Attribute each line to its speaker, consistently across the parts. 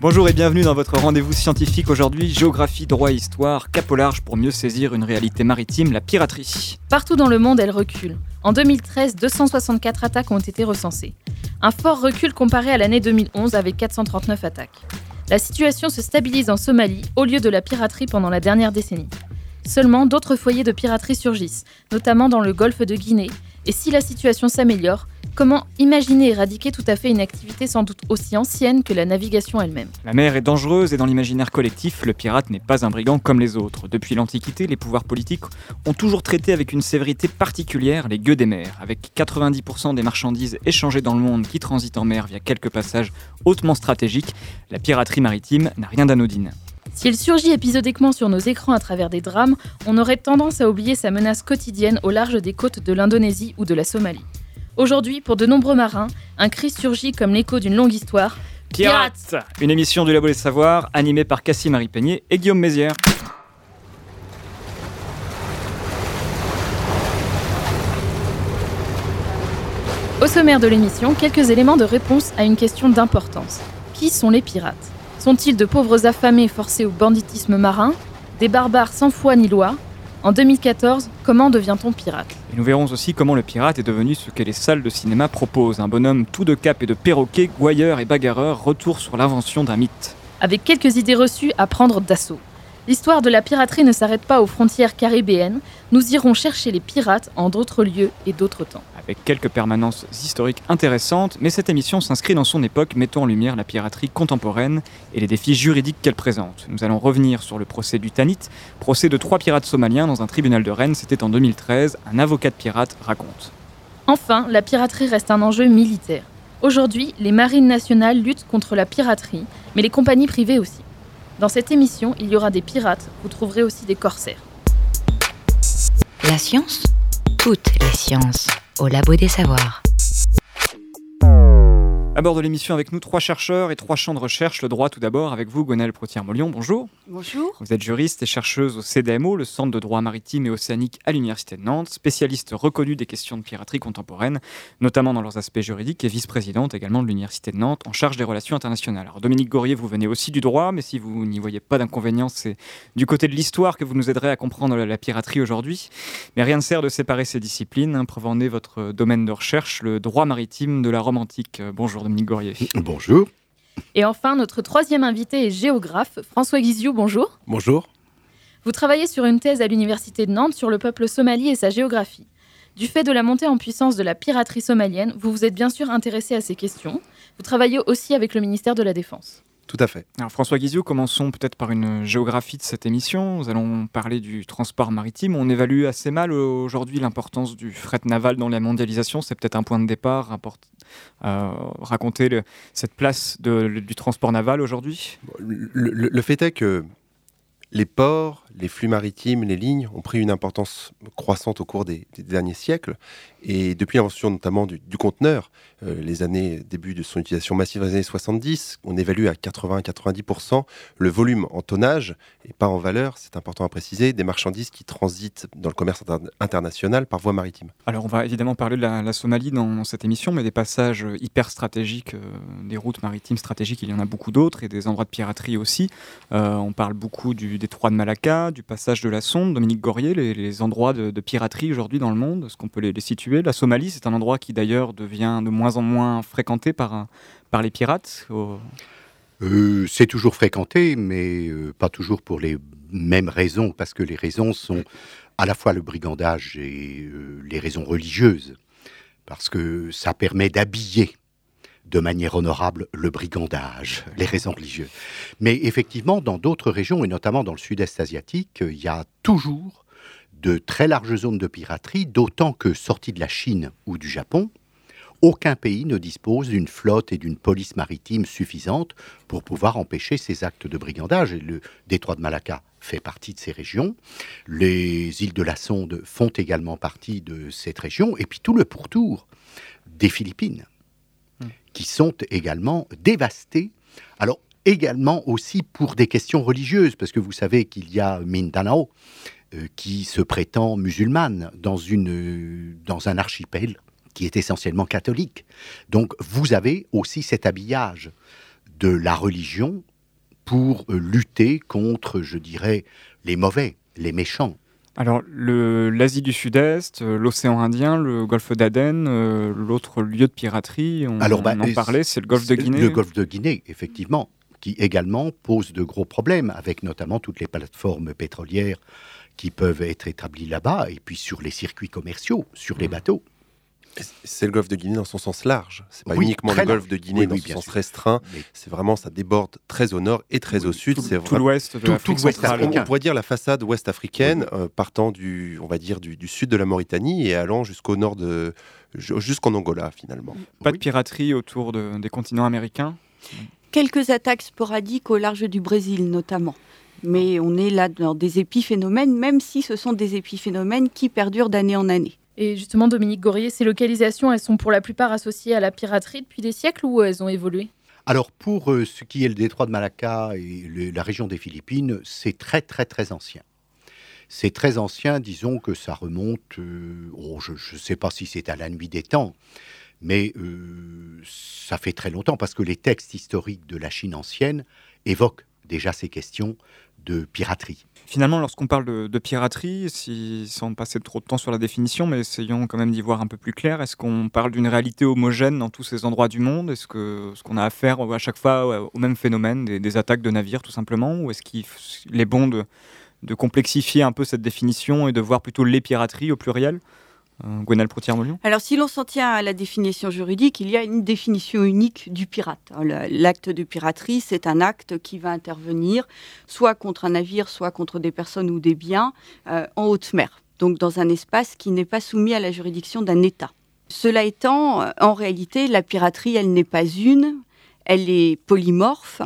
Speaker 1: Bonjour et bienvenue dans votre rendez-vous scientifique aujourd'hui, géographie, droit histoire, cap au large pour mieux saisir une réalité maritime, la piraterie.
Speaker 2: Partout dans le monde, elle recule. En 2013, 264 attaques ont été recensées. Un fort recul comparé à l'année 2011 avec 439 attaques. La situation se stabilise en Somalie au lieu de la piraterie pendant la dernière décennie. Seulement, d'autres foyers de piraterie surgissent, notamment dans le golfe de Guinée, et si la situation s'améliore, comment imaginer éradiquer tout à fait une activité sans doute aussi ancienne que la navigation elle-même?
Speaker 1: La mer est dangereuse et dans l'imaginaire collectif, le pirate n'est pas un brigand comme les autres. Depuis l'Antiquité, les pouvoirs politiques ont toujours traité avec une sévérité particulière les gueux des mers. Avec 90% des marchandises échangées dans le monde qui transitent en mer via quelques passages hautement stratégiques, la piraterie maritime n'a rien d'anodine.
Speaker 2: S'il surgit épisodiquement sur nos écrans à travers des drames, on aurait tendance à oublier sa menace quotidienne au large des côtes de l'Indonésie ou de la Somalie. Aujourd'hui, pour de nombreux marins, un cri surgit comme l'écho d'une longue histoire.
Speaker 1: Pirates Une émission du Labo des Savoirs animée par Cassie Marie Peignet et Guillaume Mézières.
Speaker 2: Au sommaire de l'émission, quelques éléments de réponse à une question d'importance. Qui sont les pirates? Sont-ils de pauvres affamés forcés au banditisme marin? Des barbares sans foi ni loi? En 2014, comment devient-on pirate?
Speaker 1: Et nous verrons aussi comment le pirate est devenu ce que les salles de cinéma proposent. Un bonhomme tout de cap et de perroquet, gouailleur et bagarreur, retour sur l'invention d'un mythe.
Speaker 2: Avec quelques idées reçues à prendre d'assaut. L'histoire de la piraterie ne s'arrête pas aux frontières caribéennes, nous irons chercher les pirates en d'autres lieux et d'autres temps.
Speaker 1: Avec quelques permanences historiques intéressantes, mais cette émission s'inscrit dans son époque, mettant en lumière la piraterie contemporaine et les défis juridiques qu'elle présente. Nous allons revenir sur le procès du Tanit, procès de trois pirates somaliens dans un tribunal de Rennes, c'était en 2013, un avocat de pirate raconte.
Speaker 2: Enfin, la piraterie reste un enjeu militaire. Aujourd'hui, les marines nationales luttent contre la piraterie, mais les compagnies privées aussi. Dans cette émission, il y aura des pirates, vous trouverez aussi des corsaires.
Speaker 3: La science Toutes les sciences au labo des savoirs.
Speaker 1: À bord de l'émission avec nous, trois chercheurs et trois champs de recherche. Le droit tout d'abord avec vous, Gonelle Protière-Molion. Bonjour.
Speaker 4: Bonjour.
Speaker 1: Vous êtes juriste et chercheuse au CDMO, le Centre de droit maritime et océanique à l'Université de Nantes, spécialiste reconnue des questions de piraterie contemporaine, notamment dans leurs aspects juridiques, et vice-présidente également de l'Université de Nantes en charge des relations internationales. Alors Dominique Gorier, vous venez aussi du droit, mais si vous n'y voyez pas d'inconvénient, c'est du côté de l'histoire que vous nous aiderez à comprendre la piraterie aujourd'hui. Mais rien ne sert de séparer ces disciplines. Preuve en est votre domaine de recherche, le droit maritime de la Rome antique. Bonjour Dominique Gorier.
Speaker 5: Bonjour.
Speaker 2: Et enfin, notre troisième invité est géographe, François Guiziou, bonjour.
Speaker 5: Bonjour.
Speaker 2: Vous travaillez sur une thèse à l'Université de Nantes sur le peuple somali et sa géographie. Du fait de la montée en puissance de la piraterie somalienne, vous vous êtes bien sûr intéressé à ces questions. Vous travaillez aussi avec le ministère de la Défense.
Speaker 5: Tout à fait.
Speaker 1: Alors François Guizot, commençons peut-être par une géographie de cette émission. Nous allons parler du transport maritime. On évalue assez mal aujourd'hui l'importance du fret naval dans la mondialisation. C'est peut-être un point de départ, euh, raconter le, cette place de, le, du transport naval aujourd'hui.
Speaker 5: Le fait est que les ports, les flux maritimes, les lignes ont pris une importance croissante au cours des, derniers siècles. Et depuis l'invention notamment du, conteneur, euh, les années début de son utilisation massive dans les années 70, on évalue à 80-90% le volume en tonnage et pas en valeur, c'est important à préciser, des marchandises qui transitent dans le commerce inter international par voie maritime.
Speaker 1: Alors on va évidemment parler de la, Somalie dans, dans, cette émission, mais des passages hyper stratégiques, euh, des routes maritimes stratégiques, il y en a beaucoup d'autres et des endroits de piraterie aussi. Euh, on parle beaucoup du détroit de Malacca, du passage de la Sonde, Dominique Gorier, les, les endroits de, piraterie aujourd'hui dans le monde, est-ce qu'on peut les, situer? La Somalie, c'est un endroit qui d'ailleurs devient de moins en moins fréquenté par, par les pirates.
Speaker 6: Euh, c'est toujours fréquenté, mais euh, pas toujours pour les mêmes raisons, parce que les raisons sont à la fois le brigandage et euh, les raisons religieuses, parce que ça permet d'habiller de manière honorable le brigandage, les raisons religieuses. Mais effectivement, dans d'autres régions, et notamment dans le sud-est asiatique, il y a toujours de très larges zones de piraterie, d'autant que, sortis de la Chine ou du Japon, aucun pays ne dispose d'une flotte et d'une police maritime suffisante pour pouvoir empêcher ces actes de brigandage. Et le détroit de Malacca fait partie de ces régions. Les îles de la Sonde font également partie de cette région. Et puis tout le pourtour des Philippines. Qui sont également dévastées. Alors, également aussi pour des questions religieuses, parce que vous savez qu'il y a Mindanao, euh, qui se prétend musulmane dans, une, dans un archipel qui est essentiellement catholique. Donc vous avez aussi cet habillage de la religion pour euh, lutter contre, je dirais, les mauvais, les méchants.
Speaker 1: Alors, l'Asie du Sud-Est, euh, l'océan Indien, le golfe d'Aden, euh, l'autre lieu de piraterie, on, Alors, bah, en parlait, c'est le golfe de Guinée.
Speaker 6: Le golfe de Guinée, effectivement, qui également pose de gros problèmes, avec notamment toutes les plateformes pétrolières qui peuvent être établies là-bas, et puis sur les circuits commerciaux, sur les mmh.
Speaker 5: C'est le golfe de Guinée dans son sens large. C'est pas uniquement le golfe de Guinée dans son sens restreint. C'est vraiment, ça déborde très au nord et très au sud.
Speaker 1: C'est tout l'ouest de
Speaker 5: On, pourrait dire la façade ouest africaine, euh, partant du, on va dire, du, sud de la Mauritanie et allant jusqu'au nord de, jusqu'en Angola finalement.
Speaker 1: Pas de piraterie autour des continents américains?
Speaker 4: Quelques attaques sporadiques au large du Brésil notamment. Mais on est là dans des épiphénomènes, même si ce sont des épiphénomènes qui perdurent d'année en année.
Speaker 2: Et justement, Dominique Gorier, ces localisations, elles sont pour la plupart associées à la piraterie depuis des siècles ou elles ont évolué?
Speaker 6: Alors pour euh, ce qui est le détroit de Malacca et la région des Philippines, c'est très très très ancien. C'est très ancien, disons que ça remonte, euh, oh, je ne sais pas si c'est à la nuit des temps, mais euh, ça fait très longtemps parce que les textes historiques de la Chine ancienne évoquent déjà ces questions de piraterie.
Speaker 1: Finalement, lorsqu'on parle de, piraterie, sans passer trop de temps sur la définition, mais essayons quand même d'y voir un peu plus clair, est-ce qu'on parle d'une réalité homogène dans tous ces endroits du monde? Est-ce que ce qu'on a affaire à chaque fois au même phénomène, des, attaques de navires tout simplement? Ou est-ce qu'il est bon de complexifier un peu cette définition et de voir plutôt les pirateries au pluriel? Euh, Gwenal
Speaker 4: Alors, si l'on s'en tient à la définition juridique, il y a une définition unique du pirate. L'acte de piraterie, c'est un acte qui va intervenir soit contre un navire, soit contre des personnes ou des biens euh, en haute mer, donc dans un espace qui n'est pas soumis à la juridiction d'un État. Cela étant, euh, en réalité, la piraterie, elle n'est pas une, elle est polymorphe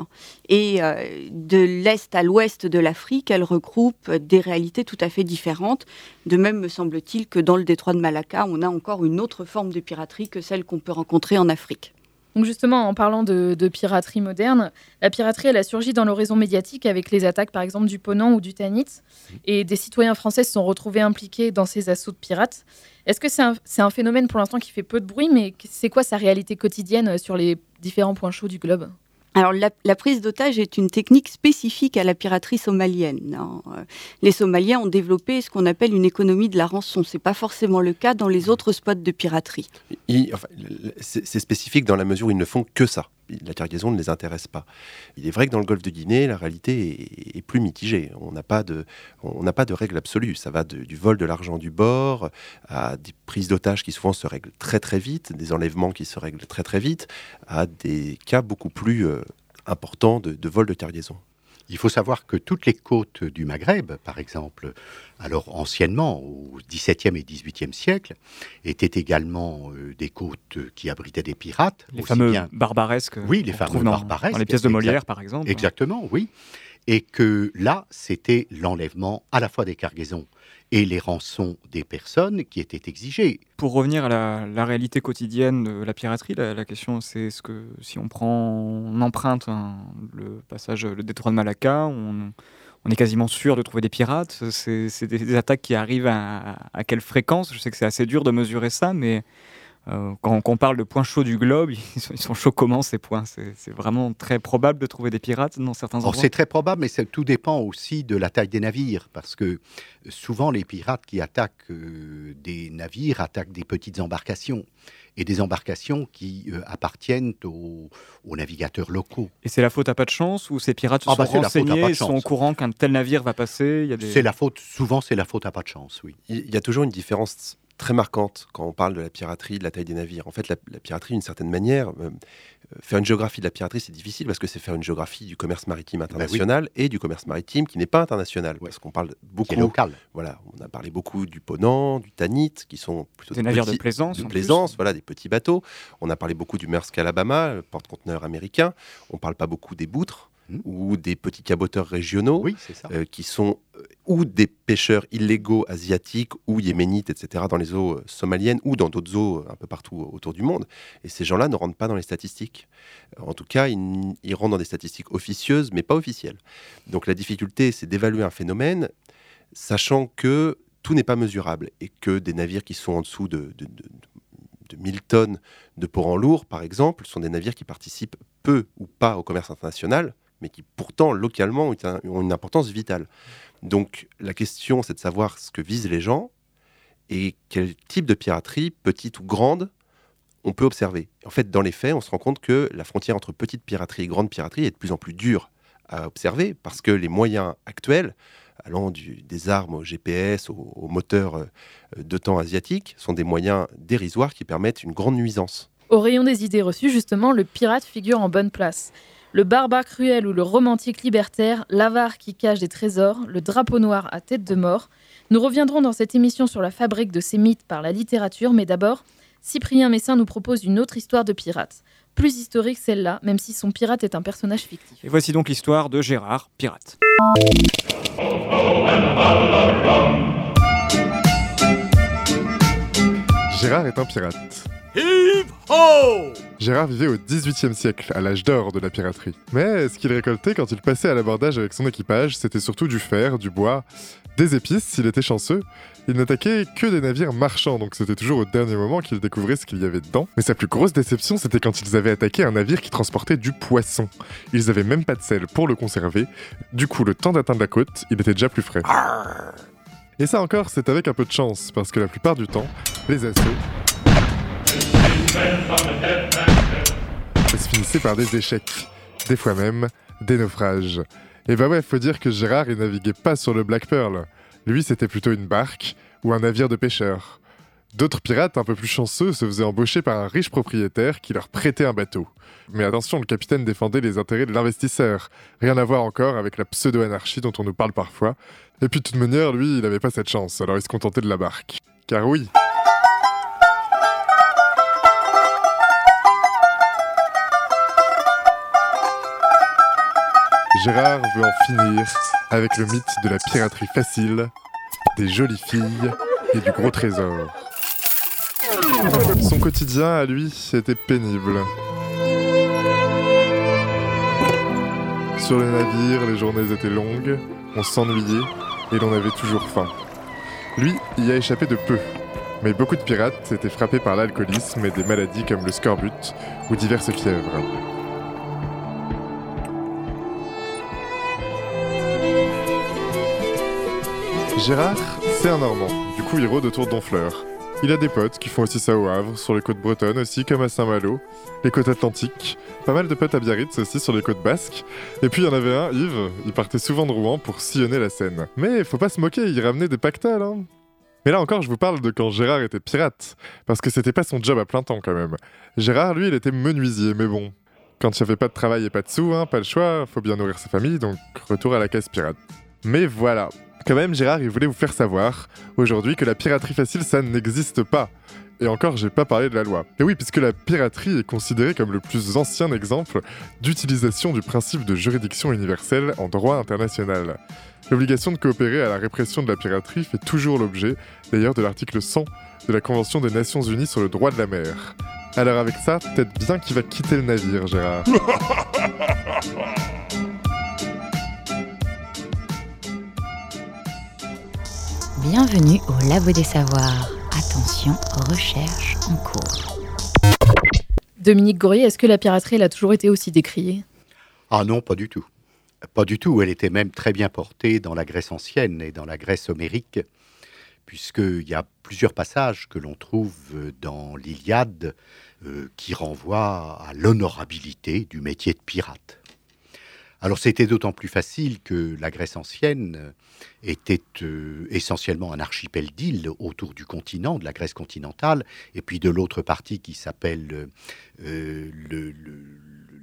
Speaker 4: et euh, de l'est à l'ouest de l'Afrique, elle regroupe des réalités tout à fait différentes. De même, me semble-t-il que dans le détroit de Malacca, on a encore une autre forme de piraterie que celle qu'on peut rencontrer en Afrique.
Speaker 2: Donc justement, en parlant de, piraterie moderne, la piraterie, elle a surgi dans l'horizon médiatique avec les attaques, par exemple, du Ponant ou du Tanit. Et des citoyens français se sont retrouvés impliqués dans ces assauts de pirates. Est-ce que c'est un, un, phénomène pour l'instant qui fait peu de bruit, mais c'est quoi sa réalité quotidienne sur les différents points chauds du globe?
Speaker 4: Alors la, prise d'otage est une technique spécifique à la piraterie somalienne. Hein. Les Somaliens ont développé ce qu'on appelle une économie de la rançon. C'est pas forcément le cas dans les autres spots de piraterie.
Speaker 5: c'est spécifique dans la mesure où ils ne font que ça la cargaison ne les intéresse pas. Il est vrai que dans le golfe de Guinée, la réalité est, plus mitigée. On n'a pas de, on n'a pas de règle absolue. Ça va du vol de l'argent du bord à des prises d'otages qui souvent se règlent très très vite, des enlèvements qui se règlent très très vite, à des cas beaucoup plus euh, importants de, de vol de cargaison.
Speaker 6: Il faut savoir que toutes les côtes du Maghreb, par exemple, alors anciennement, au XVIIe et XVIIIe siècle, étaient également euh, des côtes qui abritaient des pirates.
Speaker 1: Les fameux barbaresques.
Speaker 6: Oui, les fameux barbaresques.
Speaker 1: Dans les pièces de Molière, par exemple.
Speaker 6: Exactement, oui. Et que là, c'était l'enlèvement à la fois des cargaisons et les rançons des personnes qui étaient exigées.
Speaker 1: Pour revenir à la, réalité quotidienne de la piraterie, la, question c'est ce que si on prend on emprunte le passage, le détroit de Malacca, on, est quasiment sûr de trouver des pirates. C'est des, attaques qui arrivent à, à, quelle fréquence? Je sais que c'est assez dur de mesurer ça, mais euh, quand, on parle de points chauds du globe, ils sont, chauds comment ces points? C'est vraiment très probable de trouver des pirates dans certains endroits?
Speaker 6: C'est très probable, mais tout dépend aussi de la taille des navires, parce que souvent les pirates qui attaquent euh, des navires attaquent des petites embarcations et des embarcations qui euh, appartiennent aux, navigateurs locaux.
Speaker 1: Et c'est la faute à pas de chance ou ces pirates se ah sont bah, renseignés et sont au courant qu'un tel navire va passer
Speaker 6: C'est la faute, souvent c'est la faute à pas de chance, oui.
Speaker 5: Il y a toujours une différence très marquante quand on parle de la piraterie, de la taille des navires. En fait, la, piraterie, d'une certaine manière, euh, faire une géographie de la piraterie, c'est difficile parce que c'est faire une géographie du commerce maritime bah international et du commerce maritime qui n'est pas international. Parce qu'on parle beaucoup.
Speaker 6: local.
Speaker 5: Voilà, on a parlé beaucoup du Ponant, du Tanit, qui sont plutôt
Speaker 1: des, navires de plaisance.
Speaker 5: De plaisance, voilà, des petits bateaux. On a parlé beaucoup du Maersk Alabama, le porte-conteneur américain. On ne parle pas beaucoup des boutres. Mmh. ou des petits caboteurs régionaux,
Speaker 6: oui.
Speaker 5: Euh, qui sont euh, ou des pêcheurs illégaux asiatiques ou yéménites, etc., dans les eaux somaliennes ou dans d'autres eaux un peu partout autour du monde. Et ces gens-là ne rentrent pas dans les statistiques. En tout cas, ils, ils rentrent dans des statistiques officieuses, mais pas officielles. Donc la difficulté, c'est d'évaluer un phénomène, sachant que tout n'est pas mesurable et que des navires qui sont en dessous de, de, de 1000 tonnes de port en lourd, par exemple, sont des navires qui participent peu ou pas au commerce international, mais qui pourtant localement ont une importance vitale. Donc la question, c'est de savoir ce que visent les gens et quel type de piraterie, petite ou grande, on peut observer. En fait, dans les faits, on se rend compte que la frontière entre petite piraterie et grande piraterie est de plus en plus dure à observer parce que les moyens actuels allant des armes au GPS, aux, moteurs euh, de temps asiatiques, sont des moyens dérisoires qui permettent une grande nuisance.
Speaker 2: Au rayon des idées reçues, justement, le pirate figure en bonne place. Le barbare cruel ou le romantique libertaire, l'avare qui cache des trésors, le drapeau noir à tête de mort. Nous reviendrons dans cette émission sur la fabrique de ces mythes par la littérature, mais d'abord, Cyprien Messin nous propose une autre histoire de pirate. Plus historique celle-là, même si son pirate est un personnage fictif.
Speaker 1: Et voici donc l'histoire de Gérard, pirate.
Speaker 7: Gérard est un pirate. Gérard vivait au XVIIIe siècle, à l'âge d'or de la piraterie. Mais ce qu'il récoltait quand il passait à l'abordage avec son équipage, c'était surtout du fer, du bois, des épices s'il était chanceux. Il n'attaquait que des navires marchands, donc c'était toujours au dernier moment qu'il découvrait ce qu'il y avait dedans. Mais sa plus grosse déception, c'était quand ils avaient attaqué un navire qui transportait du poisson. Ils avaient même pas de sel pour le conserver. Du coup, le temps d'atteindre la côte, il était déjà plus frais. Et ça encore, c'est avec un peu de chance, parce que la plupart du temps, les assauts se finissaient par des échecs, des fois même des naufrages. Et bah ouais, faut dire que Gérard, il naviguait pas sur le Black Pearl. Lui, c'était plutôt une barque ou un navire de pêcheurs. D'autres pirates un peu plus chanceux se faisaient embaucher par un riche propriétaire qui leur prêtait un bateau. Mais attention, le capitaine défendait les intérêts de l'investisseur. Rien à voir encore avec la pseudo-anarchie dont on nous parle parfois. Et puis de toute manière, lui, il n'avait pas cette chance, alors il se contentait de la barque. Car oui, Gérard veut en finir avec le mythe de la piraterie facile, des jolies filles et du gros trésor. Son quotidien à lui était pénible. Sur les navires, les journées étaient longues, on s'ennuyait et l'on avait toujours faim. Lui y a échappé de peu, mais beaucoup de pirates étaient frappés par l'alcoolisme et des maladies comme le scorbut ou diverses fièvres. Gérard, c'est un Normand. Du coup, il rôde autour d'Honfleur. Il a des potes qui font aussi ça au Havre, sur les côtes bretonnes aussi, comme à Saint-Malo, les côtes atlantiques. Pas mal de potes à Biarritz aussi, sur les côtes basques. Et puis il y en avait un, Yves, il partait souvent de Rouen pour sillonner la Seine. Mais faut pas se moquer, il ramenait des pactales, hein. Mais là encore, je vous parle de quand Gérard était pirate, parce que c'était pas son job à plein temps quand même. Gérard, lui, il était menuisier, mais bon. Quand il n'y avait pas de travail et pas de sous, hein, pas le choix, faut bien nourrir sa famille, donc retour à la case pirate. Mais voilà, quand même, Gérard, il voulait vous faire savoir aujourd'hui que la piraterie facile, ça n'existe pas. Et encore, j'ai pas parlé de la loi. Et oui, puisque la piraterie est considérée comme le plus ancien exemple d'utilisation du principe de juridiction universelle en droit international. L'obligation de coopérer à la répression de la piraterie fait toujours l'objet, d'ailleurs, de l'article 100 de la Convention des Nations Unies sur le droit de la mer. Alors avec ça, peut-être bien qu'il va quitter le navire, Gérard.
Speaker 3: Bienvenue au Labo des Savoirs. Attention, recherche en cours.
Speaker 2: Dominique Gourier, est-ce que la piraterie elle a toujours été aussi décriée?
Speaker 6: Ah non, pas du tout. Pas du tout. Elle était même très bien portée dans la Grèce ancienne et dans la Grèce homérique, puisqu'il y a plusieurs passages que l'on trouve dans l'Iliade euh, qui renvoient à l'honorabilité du métier de pirate. Alors c'était d'autant plus facile que la Grèce ancienne était euh, essentiellement un archipel d'îles autour du continent, de la Grèce continentale, et puis de l'autre partie qui s'appelle euh,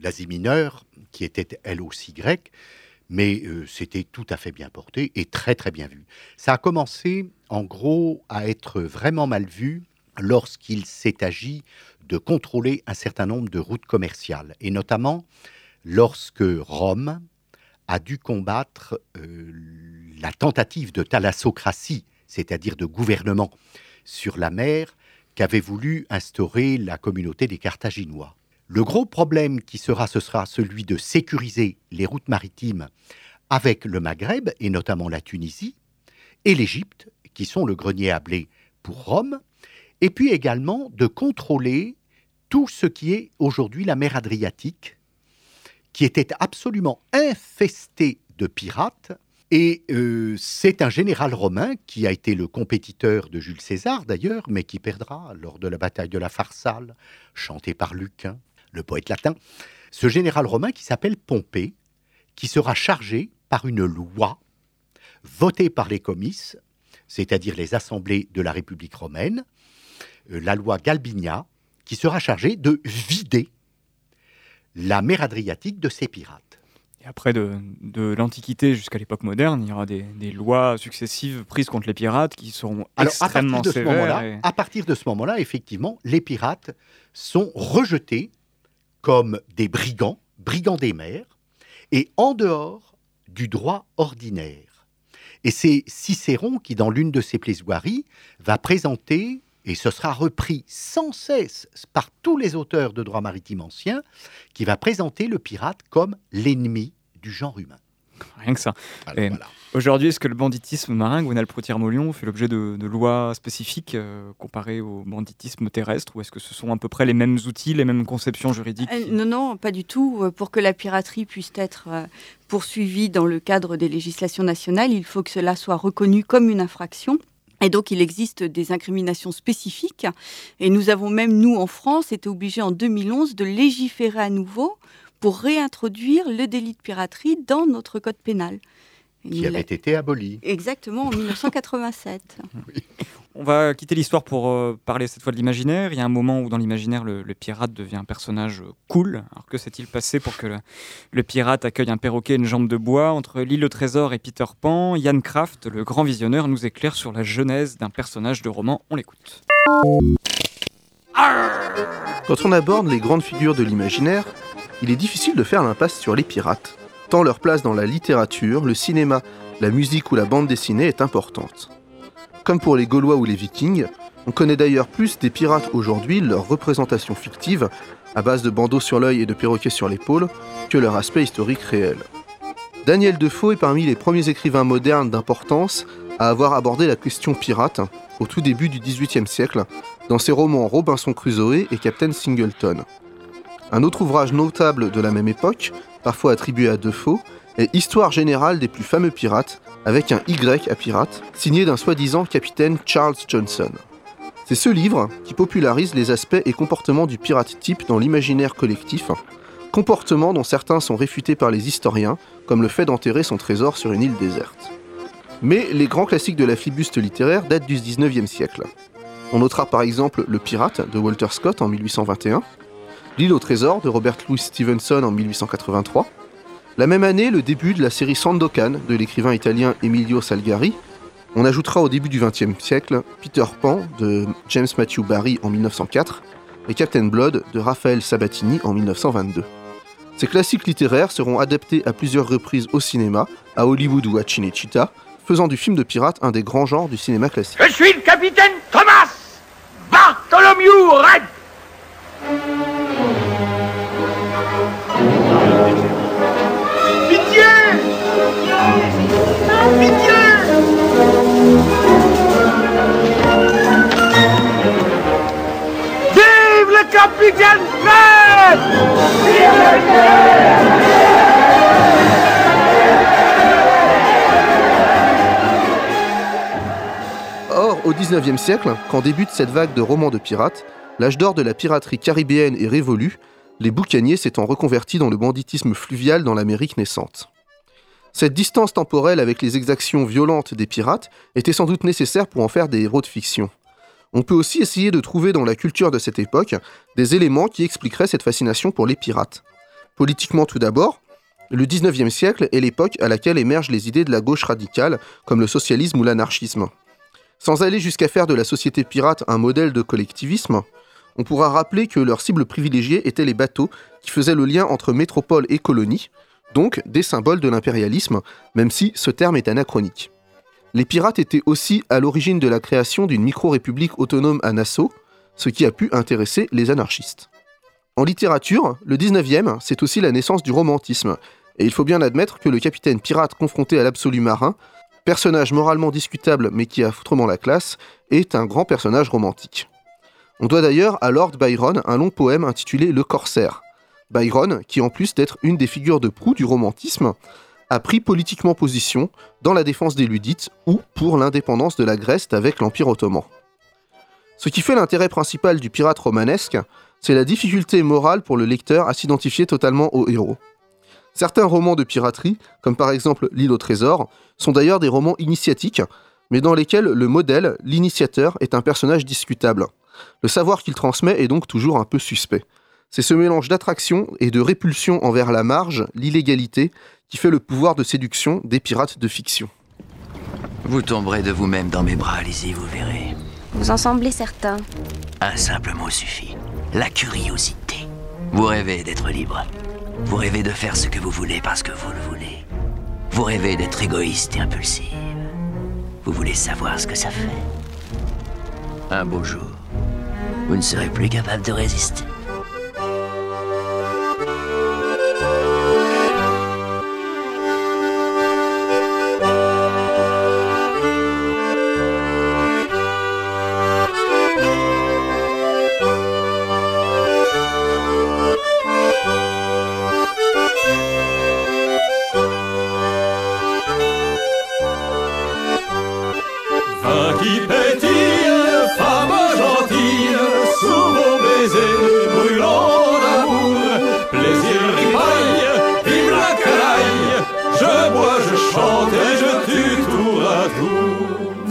Speaker 6: l'Asie mineure, qui était elle aussi grecque, mais euh, c'était tout à fait bien porté et très très bien vu. Ça a commencé en gros à être vraiment mal vu lorsqu'il s'est agi de contrôler un certain nombre de routes commerciales, et notamment lorsque Rome a dû combattre euh, la tentative de thalassocratie, c'est-à-dire de gouvernement sur la mer qu'avait voulu instaurer la communauté des Carthaginois. Le gros problème qui sera, ce sera celui de sécuriser les routes maritimes avec le Maghreb, et notamment la Tunisie, et l'Égypte, qui sont le grenier à blé pour Rome, et puis également de contrôler tout ce qui est aujourd'hui la mer Adriatique, qui était absolument infestée de pirates. Et euh, c'est un général romain qui a été le compétiteur de Jules César d'ailleurs, mais qui perdra lors de la bataille de la Pharsale, chantée par Lucain, le poète latin. Ce général romain qui s'appelle Pompée, qui sera chargé par une loi votée par les comices, c'est-à-dire les assemblées de la République romaine, euh, la loi Galbinia, qui sera chargée de vider la mer Adriatique de ses pirates.
Speaker 1: Après, de, l'Antiquité jusqu'à l'époque moderne, il y aura des, lois successives prises contre les pirates qui seront extrêmement
Speaker 6: à
Speaker 1: sévères.
Speaker 6: À partir de ce moment-là, effectivement, les pirates sont rejetés comme des brigands, brigands des mers, et en dehors du droit ordinaire. Et c'est Cicéron qui, dans l'une de ses plaidoiries, va présenter, et ce sera repris sans cesse par tous les auteurs de droit maritime ancien, qui va présenter le pirate comme l'ennemi du genre humain.
Speaker 1: Rien que ça. Aujourd'hui, est-ce que le banditisme marin, Gwenal-Pro-Tiermolion, fait l'objet de, lois spécifiques euh, comparées au banditisme terrestre Ou est-ce que ce sont à peu près les mêmes outils, les mêmes conceptions juridiques
Speaker 4: euh, Non, non, pas du tout. Euh, pour que la piraterie puisse être poursuivie dans le cadre des législations nationales, il faut que cela soit reconnu comme une infraction. Et donc, il existe des incriminations spécifiques. Et nous avons même, nous, en France, été obligés en 2011 de légiférer à nouveau pour réintroduire le délit de piraterie dans notre code pénal.
Speaker 6: Qui avait été aboli.
Speaker 4: Exactement, en 1987.
Speaker 1: On va quitter l'histoire pour euh, parler cette fois de l'imaginaire. Il y a un moment où dans l'imaginaire, le, pirate devient un personnage cool. Alors que s'est-il passé pour que le, pirate accueille un perroquet et une jambe de bois? Entre l'île au trésor et Peter Pan, Yann Kraft, le grand visionneur, nous éclaire sur la genèse d'un personnage de roman. On l'écoute.
Speaker 8: Quand on aborde les grandes figures de l'imaginaire, il est difficile de faire l'impasse sur les pirates, tant leur place dans la littérature, le cinéma, la musique ou la bande dessinée est importante. Comme pour les Gaulois ou les Vikings, on connaît d'ailleurs plus des pirates aujourd'hui leur représentation fictive, à base de bandeaux sur l'œil et de perroquets sur l'épaule, que leur aspect historique réel. Daniel Defoe est parmi les premiers écrivains modernes d'importance à avoir abordé la question pirate au tout début du XVIIIe siècle dans ses romans Robinson Crusoe et Captain Singleton. Un autre ouvrage notable de la même époque, parfois attribué à Defoe, est Histoire générale des plus fameux pirates, avec un Y à pirate, signé d'un soi-disant capitaine Charles Johnson. C'est ce livre qui popularise les aspects et comportements du pirate type dans l'imaginaire collectif, comportements dont certains sont réfutés par les historiens, comme le fait d'enterrer son trésor sur une île déserte. Mais les grands classiques de la flibuste littéraire datent du 19e siècle. On notera par exemple Le Pirate de Walter Scott en 1821, L'île au trésor de Robert Louis Stevenson en 1883. La même année, le début de la série Sandokan de l'écrivain italien Emilio Salgari. On ajoutera au début du XXe siècle Peter Pan de James Matthew Barry en 1904 et Captain Blood de Raphaël Sabatini en 1922. Ces classiques littéraires seront adaptés à plusieurs reprises au cinéma, à Hollywood ou à Cinecittà, faisant du film de pirate un des grands genres du cinéma classique.
Speaker 9: Je suis le capitaine Thomas Bartholomew Red
Speaker 8: Or, au XIXe siècle, quand débute cette vague de romans de pirates, l'âge d'or de la piraterie caribéenne est révolu, les boucaniers s'étant reconvertis dans le banditisme fluvial dans l'Amérique naissante. Cette distance temporelle avec les exactions violentes des pirates était sans doute nécessaire pour en faire des héros de fiction. On peut aussi essayer de trouver dans la culture de cette époque des éléments qui expliqueraient cette fascination pour les pirates. Politiquement tout d'abord, le 19e siècle est l'époque à laquelle émergent les idées de la gauche radicale, comme le socialisme ou l'anarchisme. Sans aller jusqu'à faire de la société pirate un modèle de collectivisme, on pourra rappeler que leur cible privilégiée étaient les bateaux qui faisaient le lien entre métropole et colonie, donc des symboles de l'impérialisme, même si ce terme est anachronique. Les pirates étaient aussi à l'origine de la création d'une micro-république autonome à Nassau, ce qui a pu intéresser les anarchistes. En littérature, le 19e, c'est aussi la naissance du romantisme, et il faut bien admettre que le capitaine pirate confronté à l'absolu marin, personnage moralement discutable mais qui a foutrement la classe, est un grand personnage romantique. On doit d'ailleurs à Lord Byron un long poème intitulé Le Corsaire. Byron, qui en plus d'être une des figures de proue du romantisme, a pris politiquement position dans la défense des Ludites ou pour l'indépendance de la Grèce avec l'Empire ottoman. Ce qui fait l'intérêt principal du pirate romanesque, c'est la difficulté morale pour le lecteur à s'identifier totalement au héros. Certains romans de piraterie, comme par exemple L'île au trésor, sont d'ailleurs des romans initiatiques, mais dans lesquels le modèle, l'initiateur, est un personnage discutable. Le savoir qu'il transmet est donc toujours un peu suspect. C'est ce mélange d'attraction et de répulsion envers la marge, l'illégalité, qui fait le pouvoir de séduction des pirates de fiction.
Speaker 10: Vous tomberez de vous-même dans mes bras, allez-y, vous verrez.
Speaker 11: Vous en semblez certain.
Speaker 10: Un simple mot suffit. La curiosité. Vous rêvez d'être libre. Vous rêvez de faire ce que vous voulez parce que vous le voulez. Vous rêvez d'être égoïste et impulsive. Vous voulez savoir ce que ça fait. Un beau jour, vous ne serez plus capable de résister.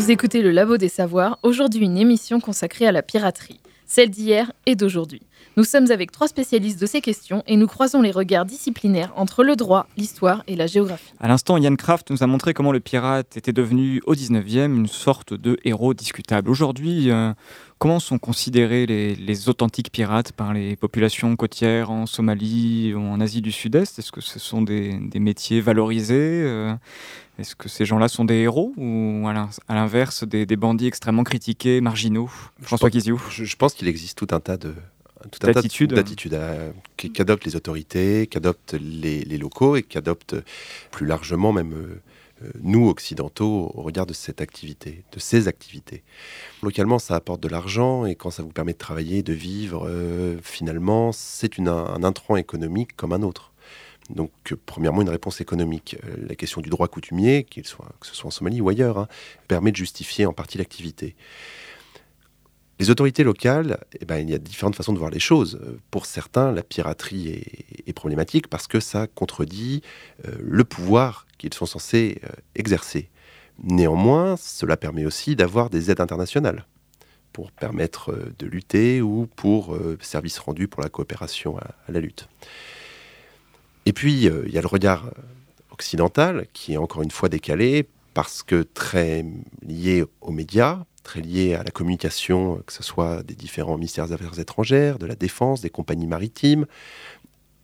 Speaker 2: Vous écoutez le Labo des Savoirs, aujourd'hui une émission consacrée à la piraterie, celle d'hier et d'aujourd'hui. Nous sommes avec trois spécialistes de ces questions et nous croisons les regards disciplinaires entre le droit, l'histoire et la géographie.
Speaker 1: À l'instant, Yann Kraft nous a montré comment le pirate était devenu au 19e une sorte de héros discutable. Aujourd'hui, euh, comment sont considérés les, authentiques pirates par les populations côtières en Somalie ou en Asie du Sud-Est? Est-ce que ce sont des, métiers valorisés euh, est-ce que ces gens-là sont des héros ou à l'inverse des, bandits extrêmement critiqués, marginaux? François Kiziou
Speaker 5: je, pense qu'il existe tout un tas de d'attitudes euh, qu'adoptent les autorités, qu'adoptent les, locaux et qu'adoptent plus largement même euh, euh, nous occidentaux au regard de cette activité, de ces activités. Localement, ça apporte de l'argent et quand ça vous permet de travailler, de vivre, finalement, c'est un intrant économique comme un autre. Donc, premièrement, une réponse économique. Euh, la question du droit coutumier, soit, que ce soit en Somalie ou ailleurs, hein, permet de justifier en partie l'activité. Les autorités locales, eh ben, il y a différentes façons de voir les choses. Euh, pour certains, la piraterie est, problématique parce que ça contredit euh, le pouvoir qu'ils sont censés exercer. Néanmoins, cela permet aussi d'avoir des aides internationales pour permettre de lutter ou pour services rendus pour la coopération à la lutte. Et puis, euh, il y a le regard euh, occidental qui est encore une fois décalé parce que très lié aux médias, très lié à la communication, que ce soit des différents ministères des Affaires étrangères, de la défense, des compagnies maritimes,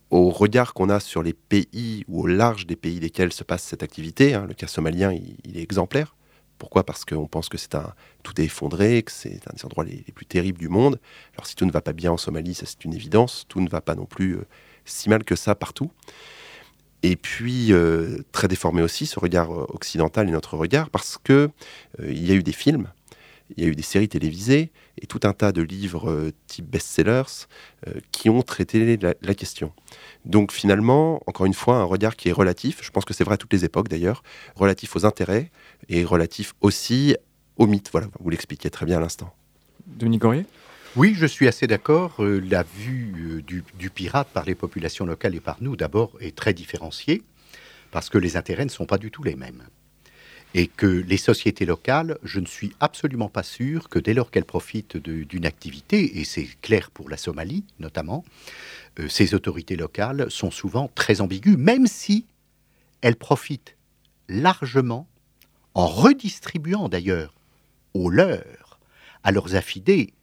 Speaker 5: au regard qu'on a sur les pays ou au large des pays desquels se passe cette activité. Hein. le cas somalien, il, est exemplaire. Pourquoi? Parce qu'on pense que c'est un tout est effondré, que c'est un des endroits les, plus terribles du monde. Alors si tout ne va pas bien en Somalie, ça c'est une évidence. Tout ne va pas non plus euh, si mal que ça partout. Et puis, euh, très déformé aussi, ce regard euh, occidental et notre regard, parce que euh, il y a eu des films, il y a eu des séries télévisées et tout un tas de livres type best-sellers qui ont traité la, question. Donc finalement, encore une fois, un regard qui est relatif, je pense que c'est vrai à toutes les époques d'ailleurs, relatif aux intérêts et relatif aussi aux mythes. Voilà, vous l'expliquiez très bien à l'instant.
Speaker 1: Denis Gorier
Speaker 6: oui, je suis assez d'accord. Euh, la vue euh, du, pirate par les populations locales et par nous, d'abord, est très différenciée, parce que les intérêts ne sont pas du tout les mêmes. Et que les sociétés locales, je ne suis absolument pas sûr que dès lors qu'elles profitent d'une activité, et c'est clair pour la Somalie notamment, euh, ces autorités locales sont souvent très ambiguës, même si elles profitent largement, en redistribuant d'ailleurs aux leurs, à leurs affidés,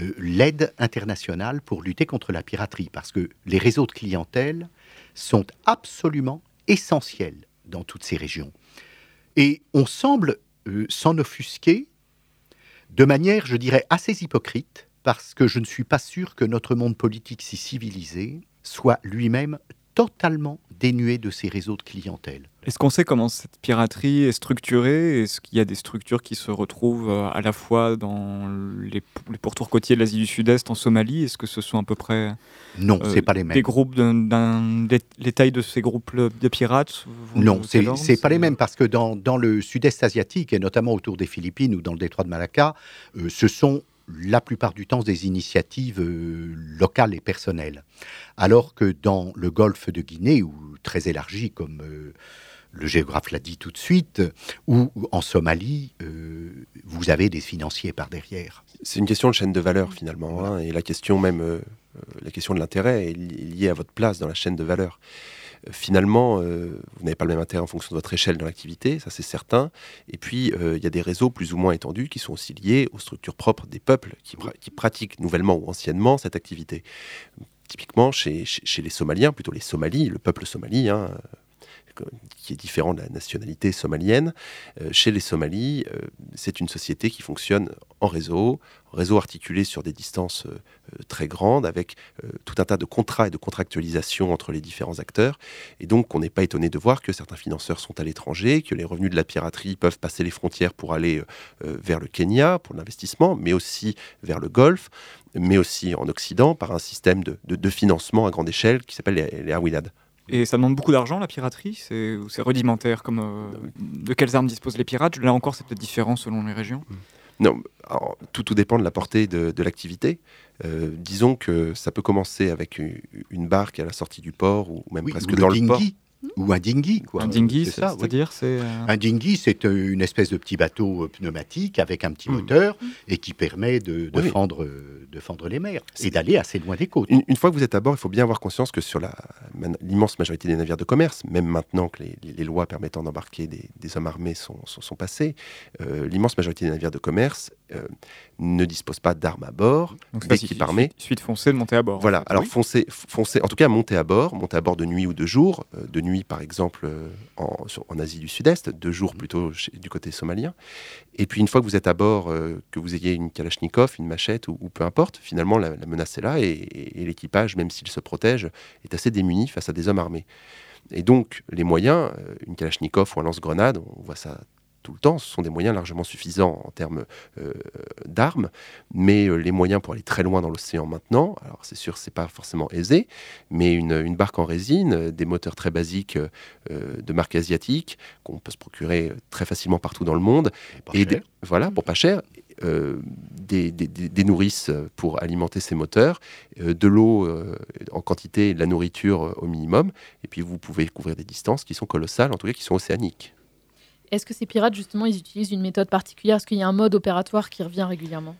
Speaker 6: euh, l'aide internationale pour lutter contre la piraterie, parce que les réseaux de clientèle sont absolument essentiels dans toutes ces régions. Et on semble euh, s'en offusquer de manière, je dirais, assez hypocrite, parce que je ne suis pas sûr que notre monde politique si civilisé soit lui-même totalement dénué de ces réseaux de clientèle.
Speaker 1: Est-ce qu'on sait comment cette piraterie est structurée? Est-ce qu'il y a des structures qui se retrouvent euh, à la fois dans les, pourtours côtiers de l'Asie du Sud-Est, en Somalie? Est-ce que ce sont à peu près
Speaker 6: non, euh, c'est pas les mêmes.
Speaker 1: Des groupes, d'un, les tailles de ces groupes de pirates?
Speaker 6: Non, c'est, c'est pas les mêmes parce que dans, dans le Sud-Est asiatique et notamment autour des Philippines ou dans le détroit de Malacca, euh, ce sont la plupart du temps des initiatives euh, locales et personnelles. Alors que dans le golfe de Guinée, ou très élargi comme euh, le géographe l'a dit tout de suite, ou en Somalie, euh, vous avez des financiers par derrière.
Speaker 5: C'est une question de chaîne de valeur finalement, hein, et la question même, la question de l'intérêt est liée à votre place dans la chaîne de valeur finalement, euh, vous n'avez pas le même intérêt en fonction de votre échelle dans l'activité, ça c'est certain. Et puis, euh, il y a des réseaux plus ou moins étendus qui sont aussi liés aux structures propres des peuples qui, pratiquent nouvellement ou anciennement cette activité. Typiquement, chez, les Somaliens, plutôt les Somalis, le peuple somali, hein, qui est différent de la nationalité somalienne. Euh, chez les Somalis, c'est une société qui fonctionne en réseau, réseau articulé sur des distances euh, très grandes, avec tout un tas de contrats et de contractualisation entre les différents acteurs. Et donc, on n'est pas étonné de voir que certains financeurs sont à l'étranger, que les revenus de la piraterie peuvent passer les frontières pour aller vers le Kenya, pour l'investissement, mais aussi vers le Golfe, mais aussi en Occident, par un système de, financement à grande échelle qui s'appelle les, les
Speaker 1: et ça demande beaucoup d'argent, la piraterie? C'est rudimentaire comme, euh, De quelles armes disposent les pirates? Là encore, c'est peut-être différent selon les régions.
Speaker 5: Mmh. Non, tout, tout dépend de la portée de, l'activité. Euh, disons que ça peut commencer avec une, barque à la sortie du port ou même presque dans le port
Speaker 6: ou un dinghy. Quoi.
Speaker 1: Un dinghy, c'est ça, dire c'est euh,
Speaker 6: Un dinghy, c'est euh, une espèce de petit bateau euh, pneumatique avec un petit hmm. moteur et qui permet de, de, fendre, de fendre les mers et d'aller assez loin des côtes.
Speaker 5: Une, fois que vous êtes à bord, il faut bien avoir conscience que sur l'immense majorité des navires de commerce, même maintenant que les, lois permettant d'embarquer des, hommes armés sont, sont, passées, l'immense majorité des navires de commerce ne disposent pas d'armes à bord, d'équipes armées.
Speaker 1: Il suffit de foncer, de monter à bord.
Speaker 5: Voilà, alors foncer, foncer, en tout cas monter à bord, monter à bord de nuit ou de jour, de nuit par exemple, euh, en, en Asie du Sud-Est, deux jours plutôt du côté somalien. Et puis, une fois que vous êtes à bord, euh, que vous ayez une Kalachnikov, une machette ou, peu importe, finalement, la, menace est là et, l'équipage, même s'il se protège, est assez démuni face à des hommes armés. Et donc, les moyens, euh, une Kalachnikov ou un lance-grenade, on voit ça tout le temps. Ce sont des moyens largement suffisants en termes euh, d'armes, mais euh, les moyens pour aller très loin dans l'océan maintenant, alors c'est sûr, c'est pas forcément aisé, mais une, barque en résine, euh, des moteurs très basiques de marque asiatique qu'on peut se procurer très facilement partout dans le monde,
Speaker 6: et,
Speaker 5: voilà pour pas cher. des, nourrices pour alimenter ces moteurs, de l'eau en quantité de la nourriture au minimum, et puis vous pouvez couvrir des distances qui sont colossales, en tout cas qui sont océaniques.
Speaker 2: Est-ce que ces pirates, justement, ils utilisent une méthode particulière? Est-ce qu'il y a un mode opératoire qui revient régulièrement?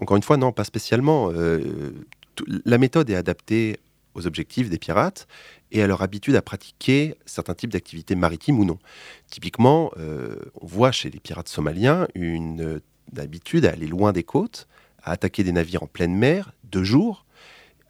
Speaker 5: Encore une fois, non, pas spécialement. Euh, la méthode est adaptée aux objectifs des pirates et à leur habitude à pratiquer certains types d'activités maritimes ou non. Typiquement, euh, on voit chez les pirates somaliens une habitude à aller loin des côtes, à attaquer des navires en pleine mer de jour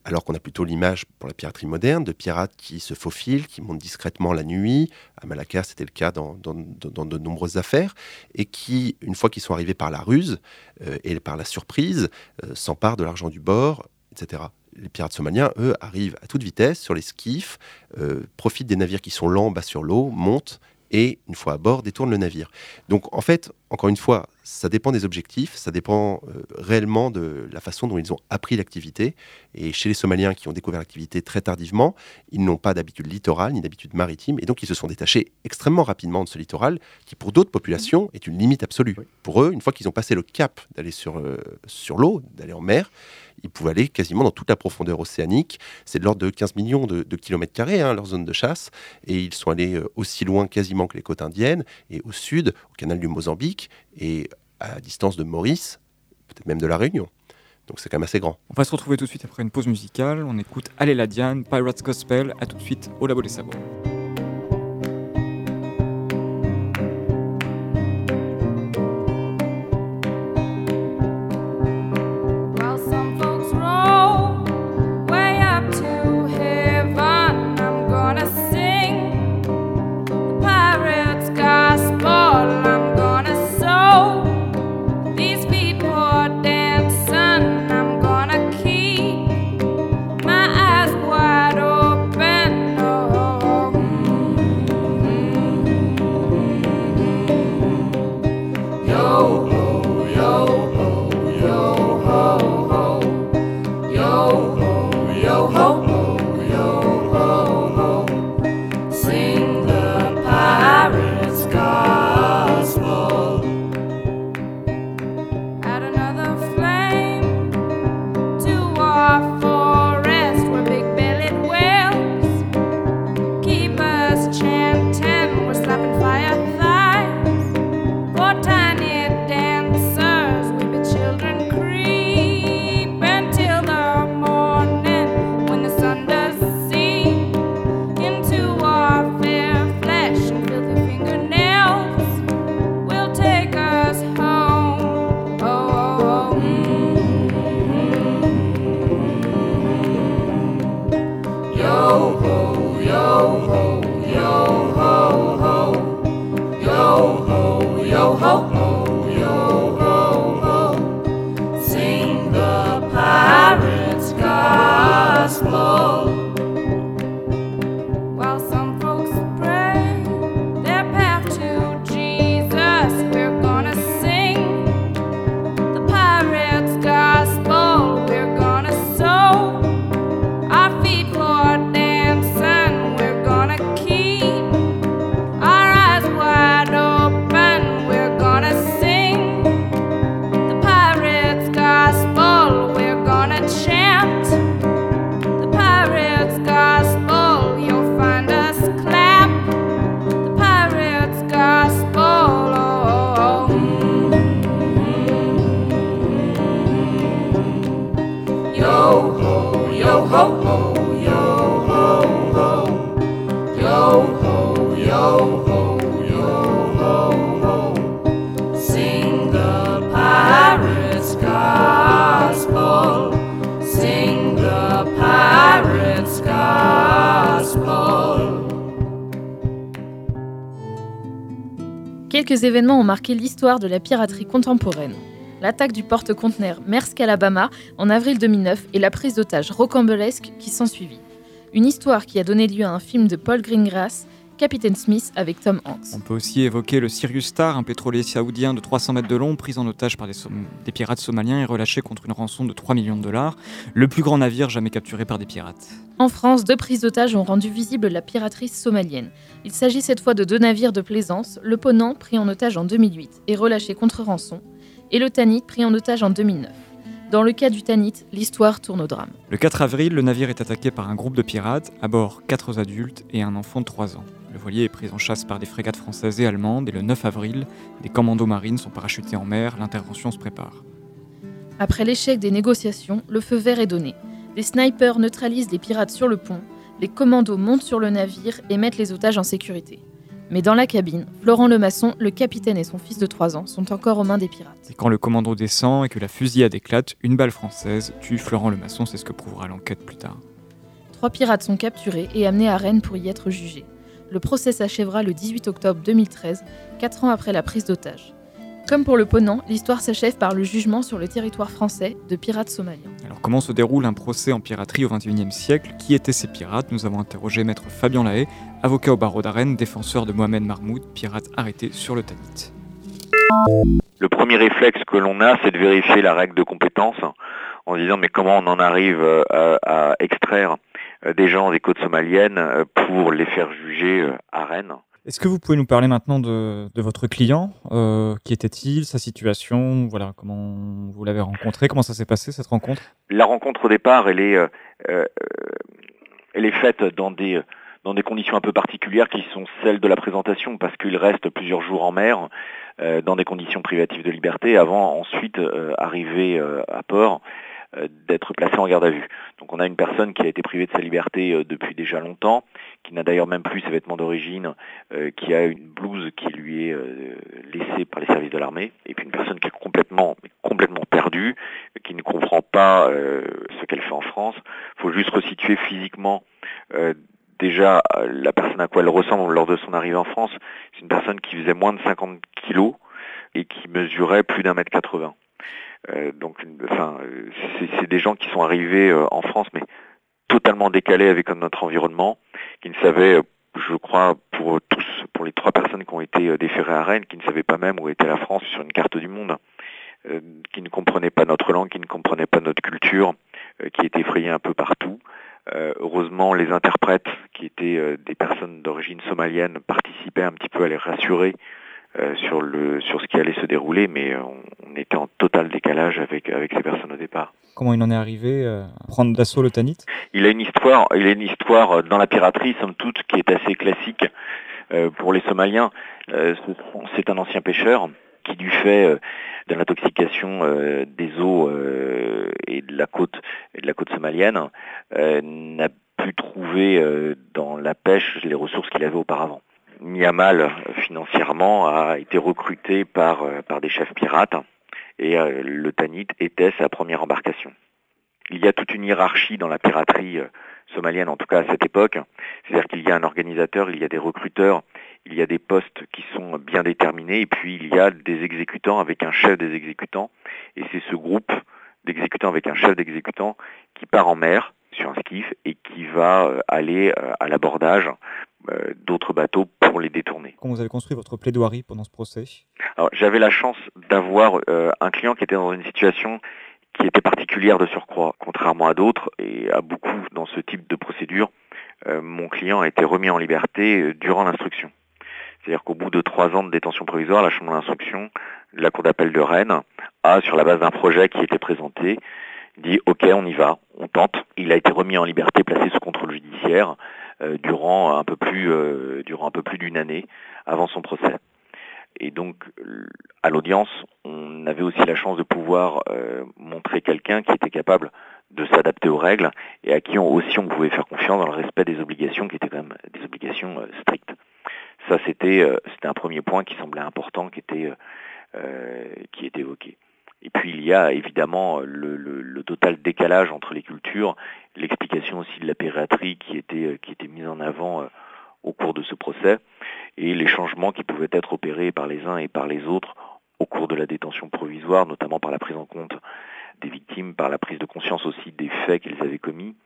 Speaker 5: alors qu'on a plutôt l'image pour la piraterie moderne de pirates qui se faufilent, qui montent discrètement la nuit. À Malacca, c'était le cas dans, de nombreuses affaires, et qui, une fois qu'ils sont arrivés par la ruse euh, et par la surprise, euh, s'emparent de l'argent du bord, etc. Les pirates somaliens, eux, arrivent à toute vitesse sur les skiffs, euh, profitent des navires qui sont lents, bas sur l'eau, montent et, une fois à bord, détournent le navire. Donc, en fait, encore une fois, ça dépend des objectifs, ça dépend euh, réellement de la façon dont ils ont appris l'activité. Et chez les Somaliens qui ont découvert l'activité très tardivement, ils n'ont pas d'habitude littorale ni d'habitude maritime, et donc ils se sont détachés extrêmement rapidement de ce littoral, qui pour d'autres populations est une limite absolue. Pour eux, une fois qu'ils ont passé le cap d'aller sur, euh, sur l'eau, d'aller en mer, ils pouvaient aller quasiment dans toute la profondeur océanique. C'est de l'ordre de 15 millions de, kilomètres carrés, hein, leur zone de chasse, et ils sont allés euh, aussi loin quasiment que les côtes indiennes, et au sud, au canal du Mozambique, et à distance de Maurice, peut-être même de la Réunion. Donc c'est quand même assez grand.
Speaker 1: On va se retrouver tout de suite après une pause musicale. On écoute Allez la Diane, Pirates Gospel. À tout de suite au Labo des Sabots.
Speaker 2: Quelques événements ont marqué l'histoire de la piraterie contemporaine. L'attaque du porte-conteneur Maersk Alabama en avril 2009 et la prise d'otage rocambolesque qui s'ensuivit. Une histoire qui a donné lieu à un film de Paul Greengrass, Captain Smith avec Tom Hanks.
Speaker 1: On peut aussi évoquer le Sirius Star, un pétrolier saoudien de 300 mètres de long, pris en otage par des, des, pirates somaliens et relâché contre une rançon de 3 millions de dollars, le plus grand navire jamais capturé par des pirates.
Speaker 2: En France, deux prises d'otages ont rendu visible la piraterie somalienne. Il s'agit cette fois de deux navires de plaisance, le Ponant, pris en otage en 2008 et relâché contre rançon, et le Tanit, pris en otage en 2009. Dans le cas du Tanit, l'histoire tourne au drame.
Speaker 1: Le 4 avril, le navire est attaqué par un groupe de pirates, à bord 4 adultes et un enfant de 3 ans. Le voilier est pris en chasse par des frégates françaises et allemandes et le 9 avril, des commandos marines sont parachutés en mer, l'intervention se prépare.
Speaker 2: Après l'échec des négociations, le feu vert est donné. Les snipers neutralisent les pirates sur le pont, les commandos montent sur le navire et mettent les otages en sécurité. Mais dans la cabine, Florent Lemasson, le capitaine et son fils de 3 ans sont encore aux mains des pirates.
Speaker 1: Et quand le commando descend et que la fusillade éclate, une balle française tue Florent Lemasson, c'est ce que prouvera l'enquête plus tard.
Speaker 2: Trois pirates sont capturés et amenés à Rennes pour y être jugés. Le procès s'achèvera le 18 octobre 2013, 4 ans après la prise d'otage. Comme pour le Ponant, l'histoire s'achève par le jugement sur le territoire français de pirates somaliens.
Speaker 1: Alors comment se déroule un procès en piraterie au XXIe siècle? Qui étaient ces pirates? Nous avons interrogé maître Fabien Lahaye, avocat au barreau d'Arène, défenseur de Mohamed Marmoud, pirate arrêté sur le Tanit.
Speaker 11: Le premier réflexe que l'on a, c'est de vérifier la règle de compétence en disant mais comment on en arrive à, à extraire des gens des côtes somaliennes pour les faire juger à Rennes.
Speaker 1: Est-ce que vous pouvez nous parler maintenant de, de votre client euh, Qui était-il Sa situation Voilà, comment vous l'avez rencontré Comment ça s'est passé cette rencontre?
Speaker 11: La rencontre au départ, elle est, euh, elle est faite dans des dans des conditions un peu particulières qui sont celles de la présentation parce qu'il reste plusieurs jours en mer euh, dans des conditions privatives de liberté avant ensuite arriver à port d'être placé en garde à vue. Donc on a une personne qui a été privée de sa liberté depuis déjà longtemps, qui n'a d'ailleurs même plus ses vêtements d'origine, euh, qui a une blouse qui lui est euh, laissée par les services de l'armée, et puis une personne qui est complètement, complètement perdue, qui ne comprend pas euh, ce qu'elle fait en France. Il faut juste resituer physiquement déjà la personne à quoi elle ressemble lors de son arrivée en France. C'est une personne qui faisait moins de 50 kilos et qui mesurait plus d'un mètre 80. Euh, donc, enfin, c'est des gens qui sont arrivés euh, en France, mais totalement décalés avec notre environnement, qui ne savaient, je crois, pour tous, pour les trois personnes qui ont été euh, déférées à Rennes, qui ne savaient pas même où était la France sur une carte du monde, qui ne comprenaient pas notre langue, qui ne comprenaient pas notre culture, qui étaient effrayés un peu partout. heureusement, les interprètes, qui étaient des personnes d'origine somalienne, participaient un petit peu à les rassurer euh, sur, le, sur ce qui allait se dérouler, mais on, on, était en total décalage avec, avec ces personnes au départ.
Speaker 1: Comment il en est arrivé euh, à prendre d'assaut le Tanit?
Speaker 11: Il a une histoire, il a une histoire dans la piraterie, somme toute, qui est assez classique euh, pour les Somaliens. Euh, c'est un ancien pêcheur qui, du fait de l'intoxication des eaux et de la côte, et de la côte somalienne, n'a pu trouver dans la pêche les ressources qu'il avait auparavant mis à mal financièrement, a été recruté par, euh, par des chefs pirates et euh, le Tanit était sa première embarcation. Il y a toute une hiérarchie dans la piraterie euh, somalienne, en tout cas à cette époque. C'est-à-dire qu'il y a un organisateur, il y a des recruteurs, il y a des postes qui sont bien déterminés, et puis il y a des exécutants avec un chef des exécutants. Et c'est ce groupe d'exécutants avec un chef d'exécutants qui part en mer sur un skiff et qui va aller à l'abordage euh, d'autres bateaux pour les détourner.
Speaker 1: Comment vous avez construit votre plaidoirie pendant ce procès
Speaker 11: J'avais la chance d'avoir euh, un client qui était dans une situation qui était particulière de surcroît, contrairement à d'autres et à beaucoup dans ce type de procédure. Euh, mon client a été remis en liberté durant l'instruction. C'est-à-dire qu'au bout de trois ans de détention provisoire, la chambre d'instruction de la cour d'appel de Rennes a, sur la base d'un projet qui était présenté, dit OK, on y va, on tente. Il a été remis en liberté, placé sous contrôle judiciaire. Euh, durant un peu plus euh, durant un peu plus d'une année avant son procès. Et donc, à l'audience, on avait aussi la chance de pouvoir euh, montrer quelqu'un qui était capable de s'adapter aux règles et à qui on, aussi on pouvait faire confiance dans le respect des obligations qui étaient quand même des obligations euh, strictes. Ça, c'était euh, un premier point qui semblait important, qui était, qui était évoqué. Et puis il y a évidemment le, le, total décalage entre les cultures, l'explication aussi de la pédiatrie qui était, qui était mise en avant au cours de ce procès, et les changements qui pouvaient être opérés par les uns et par les autres au cours de la détention provisoire, notamment par la prise en compte des victimes, par la prise de conscience aussi des faits qu'ils avaient commis,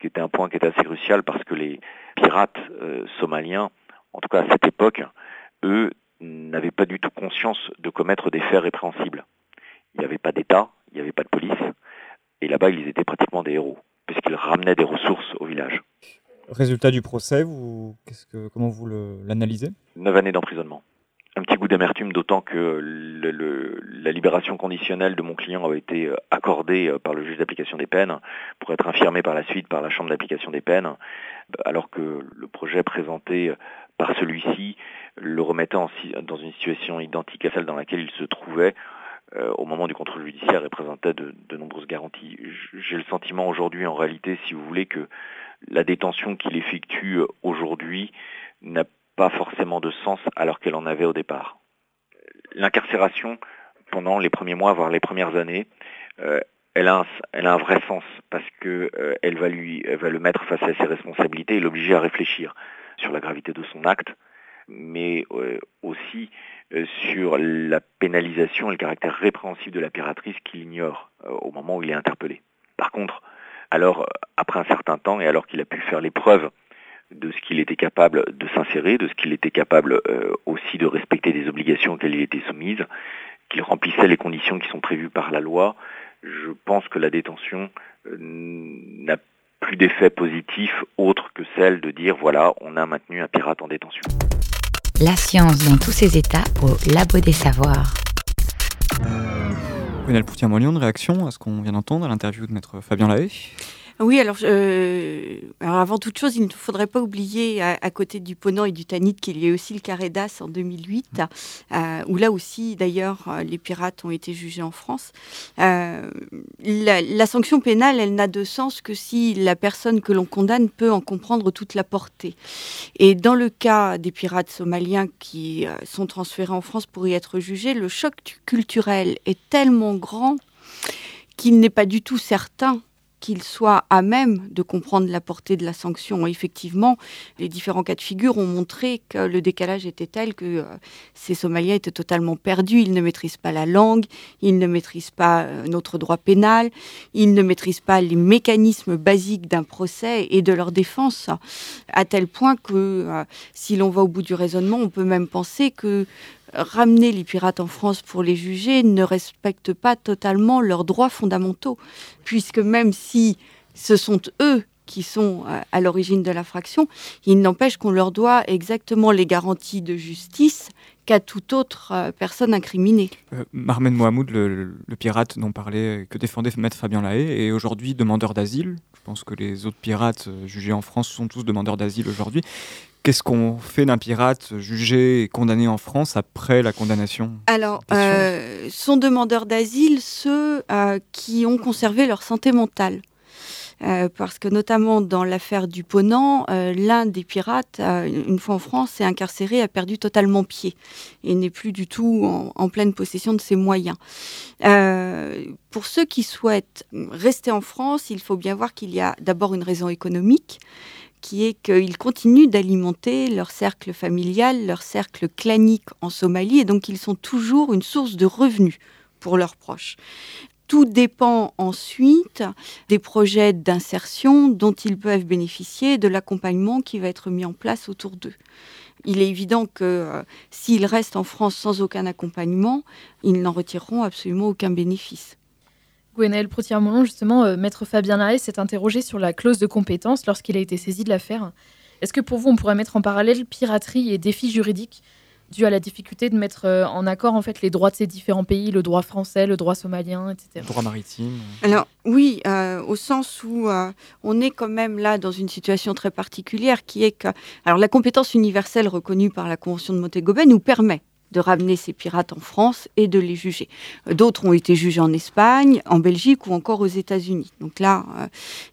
Speaker 11: qui était un point qui était assez crucial parce que les pirates euh, somaliens, en tout cas à cette époque, eux n'avaient pas du tout conscience de commettre des faits répréhensibles. Il n'y avait pas d'État, il n'y avait pas de police, et là-bas ils étaient pratiquement des héros, puisqu'ils ramenaient des ressources au village.
Speaker 1: Résultat du procès, vous, que, comment vous l'analysez?
Speaker 11: Neuf années d'emprisonnement un petit goût d'amertume, d'autant que le, le, la libération conditionnelle de mon client a été euh, accordée euh, par le juge d'application des peines pour être infirmée par la suite par la chambre d'application des peines, alors que le projet présenté euh, par celui-ci le remettait en, dans une situation identique à celle dans laquelle il se trouvait euh, au moment du contrôle judiciaire et présentait de, de nombreuses garanties. J'ai le sentiment aujourd'hui, en réalité, si vous voulez, que la détention qu'il effectue aujourd'hui n'a pas forcément de sens alors qu'elle en avait au départ. L'incarcération, pendant les premiers mois, voire les premières années, euh, elle, a un, elle a un vrai sens parce que euh, va lui, va le mettre face à ses responsabilités et l'obliger à réfléchir sur la gravité de son acte, mais euh, aussi euh, sur la pénalisation et le caractère répréhensible de la piratrice qu'il ignore euh, au moment où il est interpellé. Par contre, alors après un certain temps et alors qu'il a pu faire les preuves de ce qu'il était capable de s'insérer, de ce qu'il était capable aussi de respecter des obligations auxquelles il était soumise, qu'il remplissait les conditions qui sont prévues par la loi, je pense que la détention n'a plus d'effet positif autre que celle de dire voilà, on a maintenu un pirate en détention.
Speaker 3: La science dans tous ses états au Labo des Savoirs.
Speaker 1: Lionel Poutier-Molion, de réaction à ce qu'on vient d'entendre à l'interview de maître Fabien Lahaye?
Speaker 4: Oui, alors, euh, avant toute chose, il ne faudrait pas oublier à, côté du Ponant et du Tanit qu'il y a aussi le carré d'As en 2008, euh, où là aussi, d'ailleurs, les pirates ont été jugés en France. Euh, la, sanction pénale, elle n'a de sens que si la personne que l'on condamne peut en comprendre toute la portée. Et dans le cas des pirates somaliens qui sont transférés en France pour y être jugés, le choc culturel est tellement grand qu'il n'est pas du tout certain qu'il soit à même de comprendre la portée de la sanction. Effectivement, les différents cas de figure ont montré que le décalage était tel que euh, ces Somaliens étaient totalement perdus. Ils ne maîtrisent pas la langue, ils ne maîtrisent pas euh, notre droit pénal, ils ne maîtrisent pas les mécanismes basiques d'un procès et de leur défense, à tel point que euh, si l'on va au bout du raisonnement, on peut même penser que ramener les pirates en France pour les juger ne respecte pas totalement leurs droits fondamentaux, puisque même si ce sont eux qui sont à l'origine de l'infraction, il n'empêche qu'on leur doit exactement les garanties de justice qu'à toute autre euh, personne incriminée.
Speaker 1: Euh, Marmen le, pirate dont parlait, que défendait Maître Fabien Lahaye, est aujourd'hui demandeur d'asile. Je pense que les autres pirates jugés en France sont tous demandeurs d'asile aujourd'hui. Qu'est-ce qu'on fait d'un pirate jugé et condamné en France après la condamnation
Speaker 4: Alors, euh, sont demandeurs d'asile ceux euh, qui ont conservé leur santé mentale. Euh, parce que notamment dans l'affaire du Ponant, euh, l'un des pirates, euh, une fois en France, est incarcéré, a perdu totalement pied et n'est plus du tout en, en, pleine possession de ses moyens. pour ceux qui souhaitent rester en France, il faut bien voir qu'il y a d'abord une raison économique qui est qu'ils continuent d'alimenter leur cercle familial, leur cercle clanique en Somalie, et donc ils sont toujours une source de revenus pour leurs proches. Tout dépend ensuite des projets d'insertion dont ils peuvent bénéficier, de l'accompagnement qui va être mis en place autour d'eux. Il est évident que euh, s'ils restent en France sans aucun accompagnement, ils n'en retireront absolument aucun bénéfice.
Speaker 2: Gwenaël Protier-Molon, justement, euh, Maître Fabien Lahaye s'est interrogé sur la clause de compétence lorsqu'il a été saisi de l'affaire. Est-ce que pour vous, on pourrait mettre en parallèle piraterie et défis juridiques dû à la difficulté de mettre euh, en accord en fait les droits de ces différents pays, le droit français, le droit somalien, etc.
Speaker 1: Le droit maritime.
Speaker 4: Alors oui, euh, au sens où euh, on est quand même là dans une situation très particulière qui est que alors la compétence universelle reconnue par la Convention de Montego Bay nous permet de ramener ces pirates en France et de les juger. D'autres ont été jugés en Espagne, en Belgique ou encore aux États-Unis. Donc là, euh,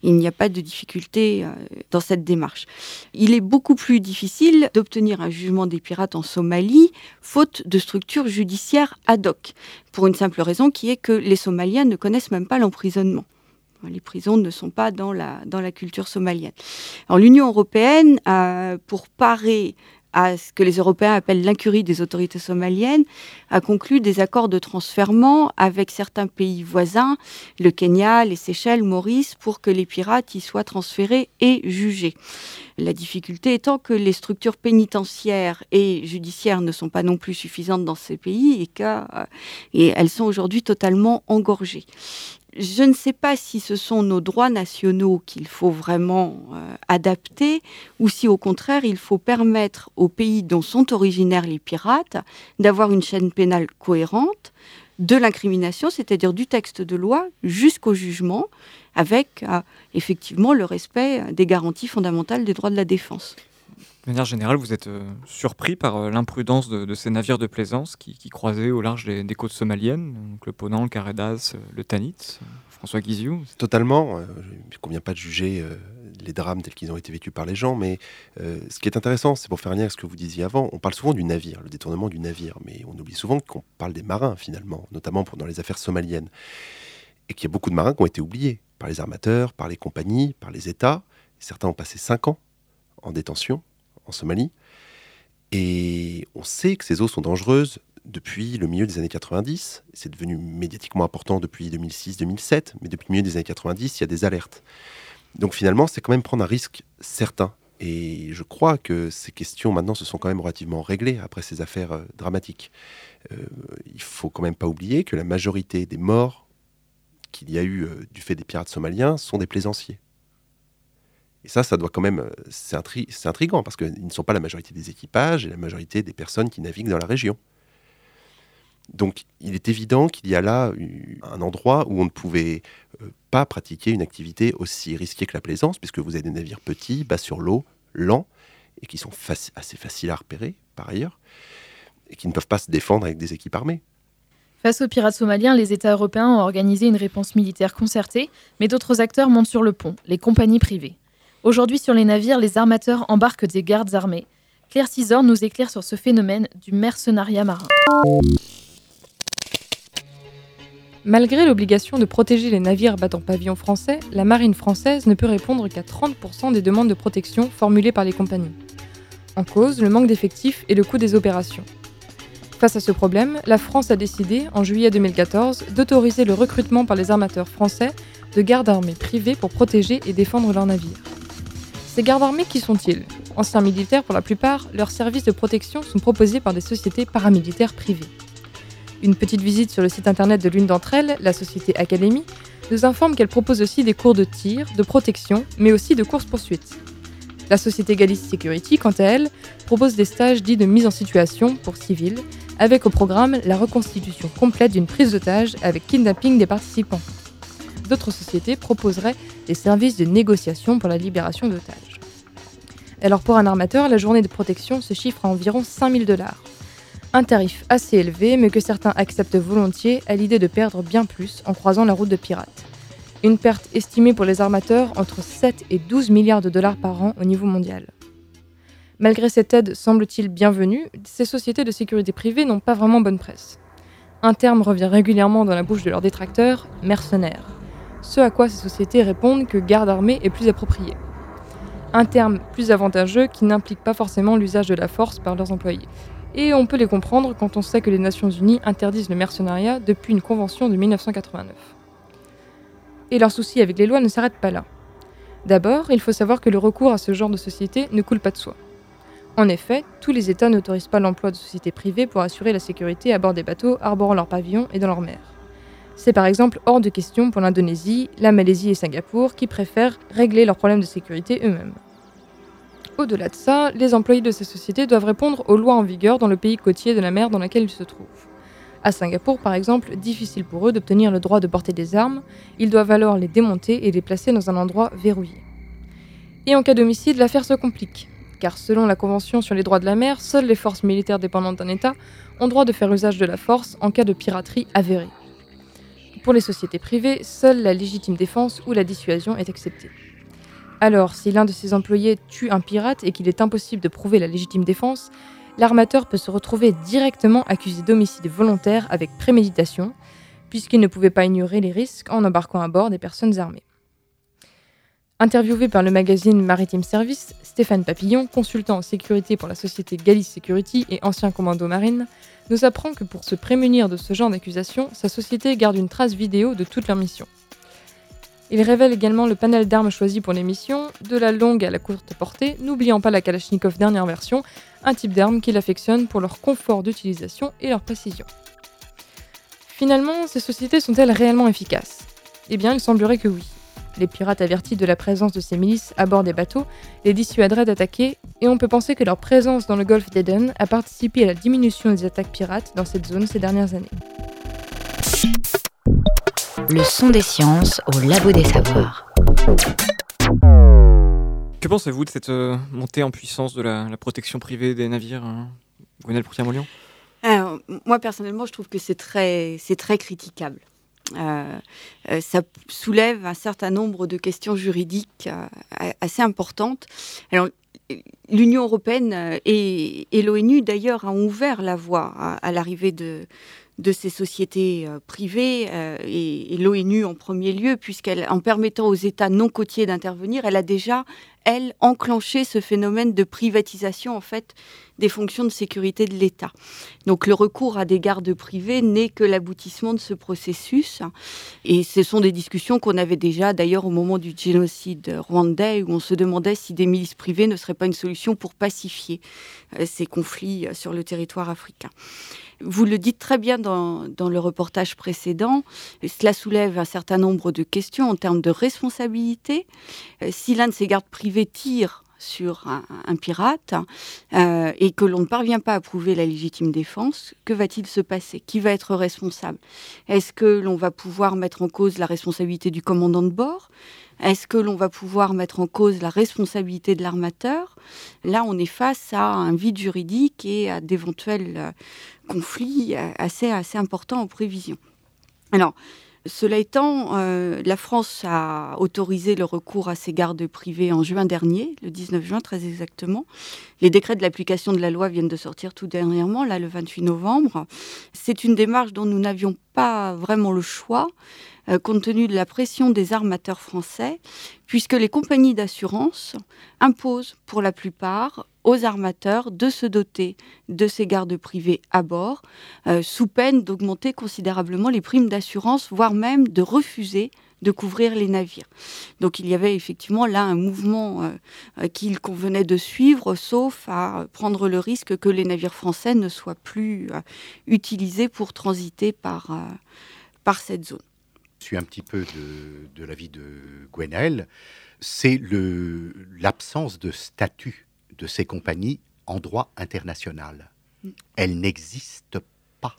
Speaker 4: il n'y a pas de difficulté euh, dans cette démarche. Il est beaucoup plus difficile d'obtenir un jugement des pirates en Somalie, faute de structures judiciaires ad hoc, pour une simple raison qui est que les Somaliens ne connaissent même pas l'emprisonnement. Les prisons ne sont pas dans la, dans la culture somalienne. Alors l'Union européenne, euh, pour parer à ce que les Européens appellent l'incurie des autorités somaliennes, a conclu des accords de transfèrement avec certains pays voisins, le Kenya, les Seychelles, Maurice, pour que les pirates y soient transférés et jugés. La difficulté étant que les structures pénitentiaires et judiciaires ne sont pas non plus suffisantes dans ces pays et qu'elles euh, sont aujourd'hui totalement engorgées je ne sais pas si ce sont nos droits nationaux qu'il faut vraiment euh, adapter ou si au contraire il faut permettre aux pays dont sont originaires les pirates d'avoir une chaîne pénale cohérente de l'incrimination, c'est-à-dire du texte de loi jusqu'au jugement, avec euh, effectivement le respect des garanties fondamentales des droits de la défense.
Speaker 1: De manière générale, vous êtes euh, surpris par euh, l'imprudence de, ces navires de plaisance qui, croisaient au large des, côtes somaliennes, donc le Ponant, le Caredas, euh, le Tanit. François Guizou
Speaker 5: Totalement. il ne convient pas de juger les drames tels qu'ils ont été vécus par les gens, mais ce qui est intéressant, c'est pour faire lien avec ce que vous disiez avant, on parle souvent du navire, le détournement du navire, mais on oublie souvent qu'on parle des marins finalement, notamment dans les affaires somaliennes, et qu'il y a beaucoup de marins qui ont été oubliés par les armateurs, par les compagnies, par les États. Certains ont passé cinq ans en détention en Somalie. Et on sait que ces eaux sont dangereuses depuis le milieu des années 90. C'est devenu médiatiquement important depuis 2006-2007, mais depuis le milieu des années 90, il y a des alertes. Donc finalement, c'est quand même prendre un risque certain. Et je crois que ces questions maintenant se sont quand même relativement réglées après ces affaires euh, dramatiques. Euh, il faut quand même pas oublier que la majorité des morts qu'il y a eu euh, du fait des pirates somaliens sont des plaisanciers. Et ça, ça doit quand même. Euh, c'est intriguant parce qu'ils ne sont pas la majorité des équipages et la majorité des personnes qui naviguent dans la région. Donc, il est évident qu'il y a là un endroit où on ne pouvait euh, pas pratiquer une activité aussi risquée que la plaisance, puisque vous avez des navires petits, bas sur l'eau, lents, et qui sont assez faciles à repérer, par ailleurs, et qui ne peuvent pas se défendre avec des équipes armées.
Speaker 2: Face aux pirates somaliens, les États européens ont organisé une réponse militaire concertée, mais d'autres acteurs montent sur le pont, les compagnies privées. Aujourd'hui, sur les navires, les armateurs embarquent des gardes armés. Claire Cisor nous éclaire sur ce phénomène du mercenariat marin.
Speaker 12: Malgré l'obligation de protéger les navires battant pavillon français, la marine française ne peut répondre qu'à 30% des demandes de protection formulées par les compagnies. En cause, le manque d'effectifs et le coût des opérations. Face à ce problème, la France a décidé, en juillet 2014, d'autoriser le recrutement par les armateurs français de gardes armés privés pour protéger et défendre leurs navires. Ces gardes armés, qui sont-ils? Anciens militaires pour la plupart, leurs services de protection sont proposés par des sociétés paramilitaires privées. Une petite visite sur le site internet de l'une d'entre elles, la société Academy, nous informe qu'elle propose aussi des cours de tir, de protection, mais aussi de course-poursuite. La société Galice Security, quant à elle, propose des stages dits de mise en situation pour civils, avec au programme la reconstitution complète d'une prise d'otage avec kidnapping des participants d'autres sociétés proposeraient des services de négociation pour la libération d'otages. Alors pour un armateur, la journée de protection se chiffre à environ 5000 dollars. Un tarif assez élevé, mais que certains acceptent volontiers à l'idée de perdre bien plus en croisant la route de pirates. Une perte estimée pour les armateurs entre 7 et 12 milliards de dollars par an au niveau mondial. Malgré cette aide semble-t-il bienvenue, ces sociétés de sécurité privée n'ont pas vraiment bonne presse. Un terme revient régulièrement dans la bouche de leurs détracteurs, mercenaires ce à quoi ces sociétés répondent que garde armée est plus approprié. Un terme plus avantageux qui n'implique pas forcément l'usage de la force par leurs employés. Et on peut les comprendre quand on sait que les Nations Unies interdisent le mercenariat depuis une convention de 1989. Et leur souci avec les lois ne s'arrête pas là. D'abord, il faut savoir que le recours à ce genre de société ne coule pas de soi. En effet, tous les États n'autorisent pas l'emploi de sociétés privées pour assurer la sécurité à bord des bateaux arborant leurs pavillons et dans leur mer. C'est par exemple hors de question pour l'Indonésie, la Malaisie et Singapour qui préfèrent régler leurs problèmes de sécurité eux-mêmes. Au-delà de ça, les employés de ces sociétés doivent répondre aux lois en vigueur dans le pays côtier de la mer dans lequel ils se trouvent. À Singapour, par exemple, difficile pour eux d'obtenir le droit de porter des armes, ils doivent alors les démonter et les placer dans un endroit verrouillé. Et en cas d'homicide, l'affaire se complique, car selon la Convention sur les droits de la mer, seules les forces militaires dépendantes d'un État ont droit de faire usage de la force en cas de piraterie avérée. Pour les sociétés privées, seule la légitime défense ou la dissuasion est acceptée. Alors, si l'un de ses employés tue un pirate et qu'il est impossible de prouver la légitime défense, l'armateur peut se retrouver directement accusé d'homicide volontaire avec préméditation, puisqu'il ne pouvait pas ignorer les risques en embarquant à bord des personnes armées. Interviewé par le magazine Maritime Service, Stéphane Papillon, consultant en sécurité pour la société Galice Security et ancien commando marine, nous apprend que pour se prémunir de ce genre d'accusation, sa société garde une trace vidéo de toute leur mission. Il révèle également le panel d'armes choisies pour les missions, de la longue à la courte portée, n'oubliant pas la Kalachnikov dernière version, un type d'arme qu'il affectionne pour leur confort d'utilisation et leur précision. Finalement, ces sociétés sont-elles réellement efficaces? Eh bien, il semblerait que oui. Les pirates avertis de la présence de ces milices à bord des bateaux les dissuaderaient d'attaquer, et on peut penser que leur présence dans le golfe d'Eden a participé à la diminution des attaques pirates dans cette zone ces dernières années.
Speaker 3: Le son des sciences au labo des savoirs.
Speaker 1: Que pensez-vous de cette euh, montée en puissance de la, la protection privée des navires hein Gwenelle
Speaker 4: Alors, moi, personnellement, je trouve que c'est très, c'est très critiquable. Euh, euh, ça soulève un certain nombre de questions juridiques euh, assez importantes. Alors, l'Union européenne et, l'ONU, d'ailleurs, ont ouvert la voie à, l'arrivée de, ces sociétés privées et, et l'ONU en premier lieu, puisqu'elle, en permettant aux États non côtiers d'intervenir, elle a déjà, elle, enclenché ce phénomène de privatisation en fait des fonctions de sécurité de l'État. Donc le recours à des gardes privés n'est que l'aboutissement de ce processus, et ce sont des discussions qu'on avait déjà d'ailleurs au moment du génocide rwandais, où on se demandait si des milices privées ne seraient pas une solution pour pacifier euh, ces conflits euh, sur le territoire africain. Vous le dites très bien dans, dans, le reportage précédent, cela soulève un certain nombre de questions en termes de responsabilité. Euh, si l'un de ces gardes privés tire sur un, pirate euh, et que l'on ne parvient pas à prouver la légitime défense, que va-t-il se passer? Qui va être responsable? Est-ce que l'on va pouvoir mettre en cause la responsabilité du commandant de bord? Est-ce que l'on va pouvoir mettre en cause la responsabilité de l'armateur? Là, on est face à un vide juridique et à d'éventuels euh, conflits assez, assez importants en prévision. Alors, cela étant, euh, la France a autorisé le recours à ces gardes privés en juin dernier, le 19 juin très exactement. Les décrets de l'application de la loi viennent de sortir tout dernièrement, là le 28 novembre. C'est une démarche dont nous n'avions pas vraiment le choix, euh, compte tenu de la pression des armateurs français, puisque les compagnies d'assurance imposent pour la plupart aux armateurs de se doter de ces gardes privés à bord, euh, sous peine d'augmenter considérablement les primes d'assurance, voire même de refuser de couvrir les navires. Donc il y avait effectivement là un mouvement euh, qu'il convenait de suivre, sauf à prendre le risque que les navires français ne soient plus utilisés pour transiter par, par cette zone.
Speaker 6: Je suis un petit peu de, de l'avis de Gwenaël. C'est l'absence de statut de ces compagnies en droit international. Mm. Elles n'existent pas.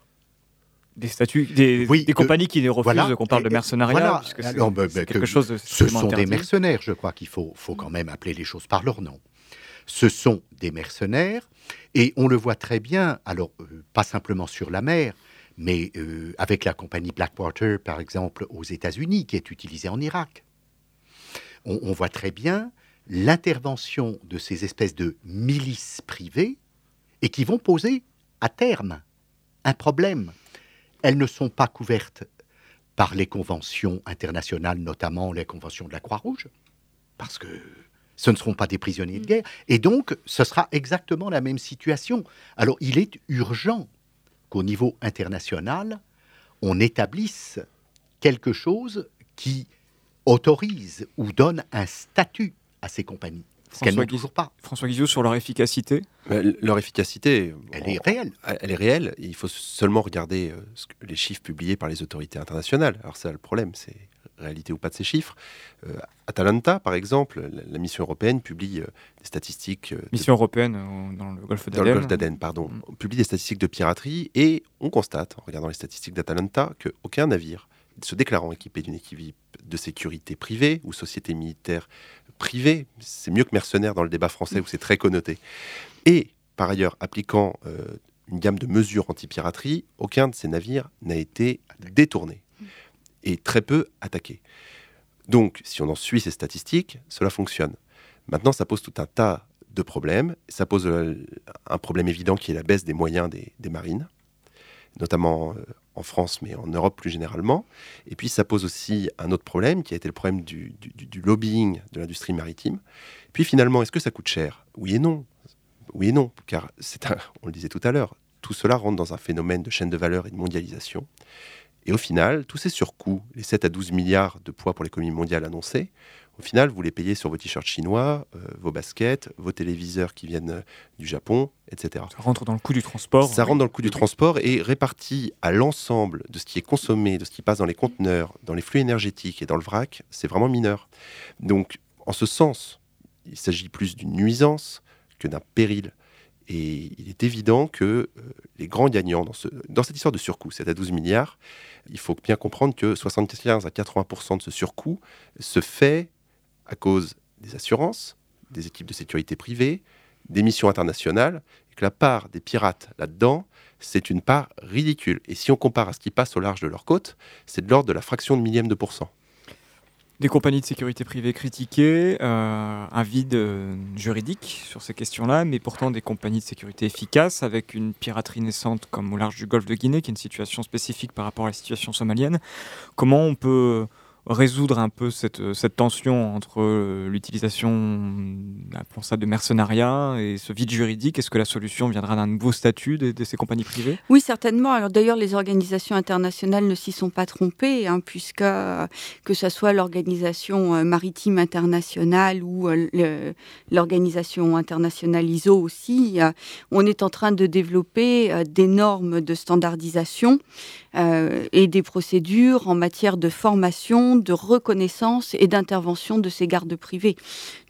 Speaker 1: Des statuts, des,
Speaker 6: oui,
Speaker 1: des compagnies qui refusent
Speaker 6: voilà,
Speaker 1: qu'on parle de mercenariat,
Speaker 6: voilà. Alors, bah, bah,
Speaker 1: quelque
Speaker 6: que
Speaker 1: chose de
Speaker 6: Ce sont
Speaker 1: interdit.
Speaker 6: des mercenaires, je crois qu'il faut, faut quand même appeler les choses par leur nom. Ce sont des mercenaires, et on le voit très bien, alors euh, pas simplement sur la mer, mais euh, avec la compagnie Blackwater, par exemple, aux États-Unis, qui est utilisée en Irak. On, on voit très bien l'intervention de ces espèces de milices privées et qui vont poser à terme un problème. Elles ne sont pas couvertes par les conventions internationales, notamment les conventions de la Croix-Rouge, parce que ce ne seront pas des prisonniers de guerre. Et donc, ce sera exactement la même situation. Alors, il est urgent qu'au niveau international, on établisse quelque chose qui autorise ou donne un statut à ces compagnies. Ce qu'elles n'ont toujours pas.
Speaker 1: François Guizot, sur leur efficacité?
Speaker 5: Leur efficacité,
Speaker 6: Elle est réelle.
Speaker 5: Elle est réelle. Il faut seulement regarder euh, les chiffres publiés par les autorités internationales. Alors ça, le problème, c'est réalité ou pas de ces chiffres. Euh, Atalanta, par exemple, la, la mission européenne publie euh, des statistiques euh, de-
Speaker 1: Mission européenne euh, dans le golfe
Speaker 5: dans le
Speaker 1: d'Aden.
Speaker 5: golfe d'Aden, pardon, on publie des statistiques de piraterie et on constate, en regardant les statistiques d'Atalanta, qu'aucun navire se déclarant équipé d'une équipe de sécurité privée ou société militaire privé, c'est mieux que mercenaire dans le débat français où c'est très connoté. Et par ailleurs, appliquant une gamme de mesures anti-piraterie, aucun de ces navires n'a été détourné et très peu attaqué. Donc, si on en suit ces statistiques, cela fonctionne. Maintenant, ça pose tout un tas de problèmes. Ça pose euh, un problème évident qui est la baisse des moyens des, marines, notamment euh, en France, mais en Europe plus généralement. Et puis, ça pose aussi un autre problème qui a été le problème du, lobbying de l'industrie maritime. Puis finalement, est-ce que ça coûte cher? Oui et non. Oui et non, car c'est on le disait tout à l'heure, tout cela rentre dans un phénomène de chaîne de valeur et de mondialisation. Et au final, tous ces surcoûts, les 7 à 12 milliards de poids pour l'économie mondiale annoncés, au final, vous les payez sur vos t-shirts chinois, euh, vos baskets, vos téléviseurs qui viennent euh, du Japon, etc.
Speaker 1: Ça rentre dans le coût du transport.
Speaker 5: Ça rentre dans le coût du transport et réparti à l'ensemble de ce qui est consommé, de ce qui passe dans les conteneurs, dans les flux énergétiques et dans le vrac, c'est vraiment mineur. Donc, en ce sens, il s'agit plus d'une nuisance que d'un péril. Et il est évident que euh, les grands gagnants dans, ce, dans cette histoire de surcoût, c'est à 12 milliards, il faut bien comprendre que 75 à 80% de ce surcoût se fait à cause des assurances, des équipes de sécurité privées, des missions internationales, et que la part des pirates là-dedans, c'est une part ridicule. Et si on compare à ce qui passe au large de leur côte, c'est de l'ordre de la fraction de millième de pourcent
Speaker 1: des compagnies de sécurité privée critiquées, euh, un vide euh, juridique sur ces questions-là, mais pourtant des compagnies de sécurité efficaces, avec une piraterie naissante comme au large du golfe de Guinée, qui est une situation spécifique par rapport à la situation somalienne. Comment on peut résoudre un peu cette, euh, cette tension entre euh, l'utilisation appelons ça de mercenariat et ce vide juridique Est-ce que la solution viendra d'un nouveau statut de, ces compagnies privées?
Speaker 4: Oui, certainement. Alors d'ailleurs, les organisations internationales ne s'y sont pas trompées, hein, puisque euh, que ce soit l'organisation maritime internationale ou l'organisation internationale ISO aussi, on est en train de développer des normes de standardisation et des procédures en matière de formation de reconnaissance et d'intervention de ces gardes privés.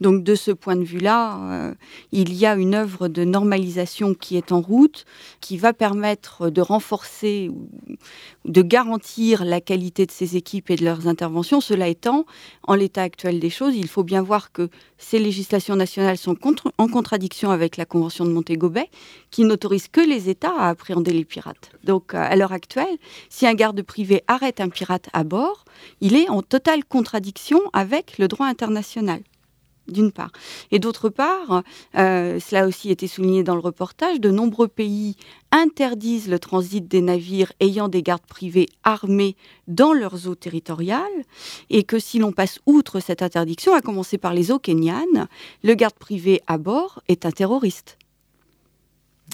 Speaker 4: Donc de ce point de vue-là, euh, il y a une œuvre de normalisation qui est en route, qui va permettre de renforcer de garantir la qualité de ces équipes et de leurs interventions. Cela étant, en l'état actuel des choses, il faut bien voir que ces législations nationales sont en contradiction avec la Convention de Montego Bay, qui n'autorise que les États à appréhender les pirates. Donc, euh, à l'heure actuelle, si un garde privé arrête un pirate à bord, il est en totale contradiction avec le droit international d'une part. Et d'autre part, euh, cela a aussi été souligné dans le reportage, de nombreux pays interdisent le transit des navires ayant des gardes privés armés dans leurs eaux territoriales, et que si l'on passe outre cette interdiction, à commencer par les eaux kenyanes, le garde privé à bord est un terroriste.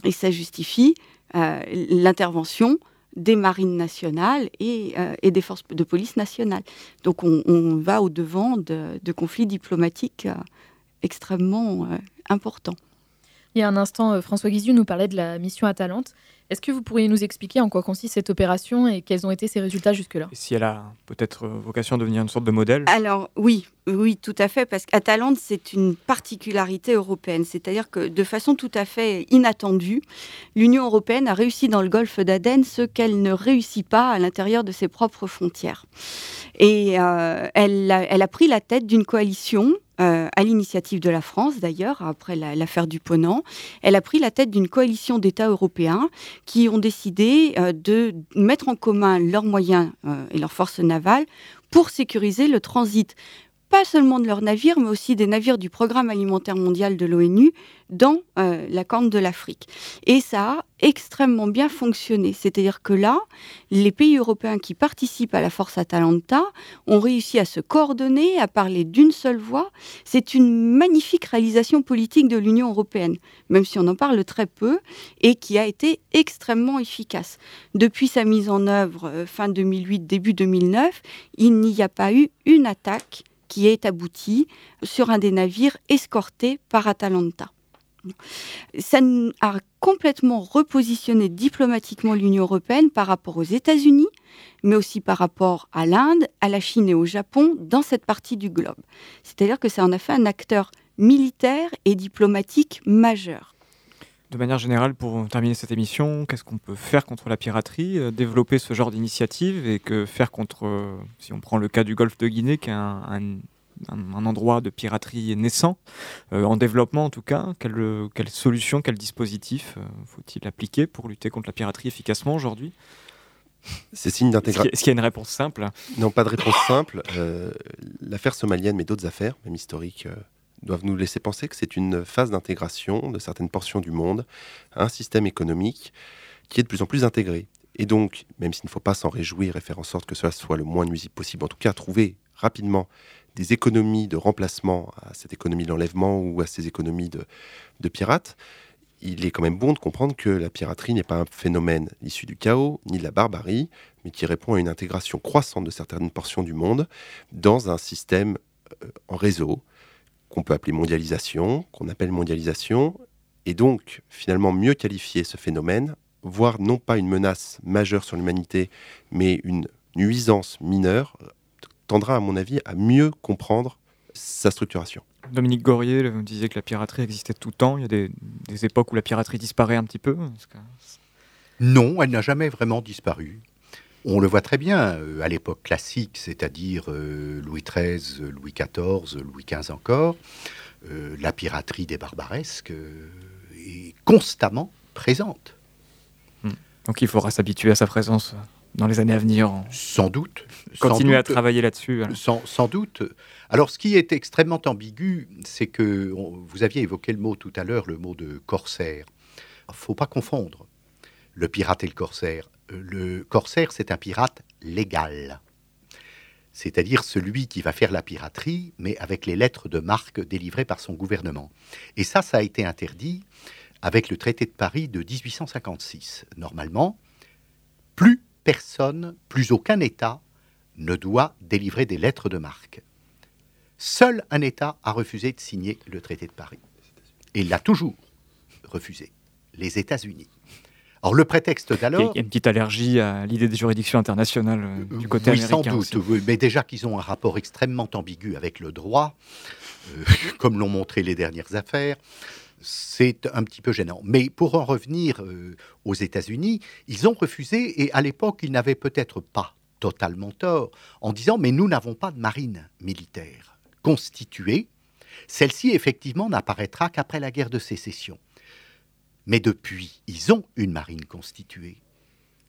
Speaker 4: Et ça justifie euh, l'intervention des marines nationales euh, et, des forces de police nationales. Donc on, va au-devant de, conflits diplomatiques euh, extrêmement euh, importants.
Speaker 2: Il y a un instant, François Guizu nous parlait de la mission Atalante. Est-ce que vous pourriez nous expliquer en quoi consiste cette opération et quels ont été ses résultats jusque-là?
Speaker 1: Si elle a peut-être vocation à devenir une sorte de modèle?
Speaker 4: Alors oui, oui, tout à fait, parce qu'Atalante, c'est une particularité européenne. C'est-à-dire que de façon tout à fait inattendue, l'Union européenne a réussi dans le golfe d'Aden ce qu'elle ne réussit pas à l'intérieur de ses propres frontières. Et euh, elle, elle a pris la tête d'une coalition euh, à l'initiative de la France d'ailleurs, après l'affaire du Ponant. Elle a pris la tête d'une coalition d'États européens qui ont décidé euh, de mettre en commun leurs moyens euh, et leurs forces navales pour sécuriser le transit pas seulement de leurs navires, mais aussi des navires du Programme alimentaire mondial de l'ONU dans euh, la Corne de l'Afrique. Et ça a extrêmement bien fonctionné. C'est-à-dire que là, les pays européens qui participent à la force Atalanta ont réussi à se coordonner, à parler d'une seule voix. C'est une magnifique réalisation politique de l'Union européenne, même si on en parle très peu, et qui a été extrêmement efficace. Depuis sa mise en œuvre euh, fin 2008, début 2009, il n'y a pas eu une attaque qui est abouti sur un des navires escortés par Atalanta. Ça a complètement repositionné diplomatiquement l'Union européenne par rapport aux États-Unis, mais aussi par rapport à l'Inde, à la Chine et au Japon dans cette partie du globe. C'est-à-dire que ça en a fait un acteur militaire et diplomatique majeur.
Speaker 1: De manière générale, pour terminer cette émission, qu'est-ce qu'on peut faire contre la piraterie euh, Développer ce genre d'initiative et que faire contre, euh, si on prend le cas du golfe de Guinée, qui est un, un, endroit de piraterie naissant, en développement en tout cas. Quelle, quelle solution, quel dispositif faut-il appliquer pour lutter contre la piraterie efficacement aujourd'hui?
Speaker 5: C'est signe d'intégration.
Speaker 1: Est-ce qu'il y a une réponse simple
Speaker 5: Non, pas de réponse simple. Euh, l'affaire somalienne, mais d'autres affaires, même historiques, euh, doivent nous laisser penser que c'est une phase d'intégration de certaines portions du monde à un système économique qui est de plus en plus intégré. Et donc, même s'il ne faut pas s'en réjouir et faire en sorte que cela soit le moins nuisible possible, en tout cas trouver rapidement des économies de remplacement à cette économie de l'enlèvement ou à ces économies de pirates, il est quand même bon de comprendre que la piraterie n'est pas un phénomène issu du chaos ni de la barbarie, mais qui répond à une intégration croissante de certaines portions du monde dans un système euh, en réseau qu'on peut appeler mondialisation, qu'on appelle mondialisation, et donc finalement mieux qualifier ce phénomène, voire non pas une menace majeure sur l'humanité, mais une nuisance mineure, tendra à mon avis à mieux comprendre sa structuration.
Speaker 1: Dominique Gorier disait que la piraterie existait tout le temps. Il y a des, époques où la piraterie disparaît un petit peu.
Speaker 6: Non, elle n'a jamais vraiment disparu. On le voit très bien euh, à l'époque classique, c'est-à-dire euh, Louis XIII, Louis XIV, Louis XV encore. Euh, la piraterie des barbaresques est constamment présente.
Speaker 1: Hmm. Donc il faudra s'habituer à sa présence dans les années à venir.
Speaker 6: Sans doute.
Speaker 1: Continuer à travailler là-dessus.
Speaker 6: Sans, sans, doute. Alors, ce qui est extrêmement ambigu, c'est que vous aviez évoqué le mot tout à l'heure, le mot de corsaire. Il faut pas confondre le pirate et le corsaire. Le corsaire, c'est un pirate légal. C'est-à-dire celui qui va faire la piraterie, mais avec les lettres de marque délivrées par son gouvernement. Et ça, ça a été interdit avec le traité de Paris de 1856. Normalement, plus personne, plus aucun État ne doit délivrer des lettres de marque. Seul un État a refusé de signer le traité de Paris. Et il l'a toujours refusé, les États-Unis. Alors le prétexte d'alors...
Speaker 1: Il y a une petite allergie à l'idée des juridictions internationales euh, du côté oui,
Speaker 6: américain. Sans doute, mais déjà qu'ils ont un rapport extrêmement ambigu avec le droit, euh, comme l'ont montré les dernières affaires, c'est un petit peu gênant. Mais pour en revenir euh, aux États-Unis, ils ont refusé, et à l'époque, ils n'avaient peut-être pas totalement tort, en disant, mais nous n'avons pas de marine militaire constituée, celle-ci effectivement n'apparaîtra qu'après la guerre de sécession. Mais depuis, ils ont une marine constituée.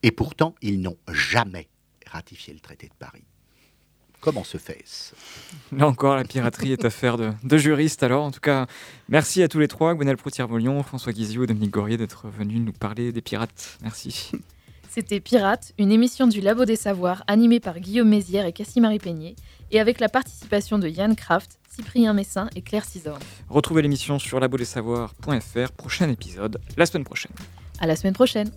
Speaker 6: Et pourtant, ils n'ont jamais ratifié le traité de Paris. Comment se fait-ce?
Speaker 1: Là encore, la piraterie est affaire de, de, juristes. Alors, en tout cas, merci à tous les trois, Gwenel Proutier-Volion, François Guizio, Dominique Gorier, d'être venus nous parler des pirates. Merci.
Speaker 2: C'était Pirate, une émission du Labo des Savoirs animée par Guillaume Mézières et Cassie-Marie Peigné, et avec la participation de Yann Kraft, Cyprien Messin et Claire Cisorne.
Speaker 1: Retrouvez l'émission sur labodessavoirs.fr, prochain épisode la semaine prochaine.
Speaker 2: À la semaine prochaine.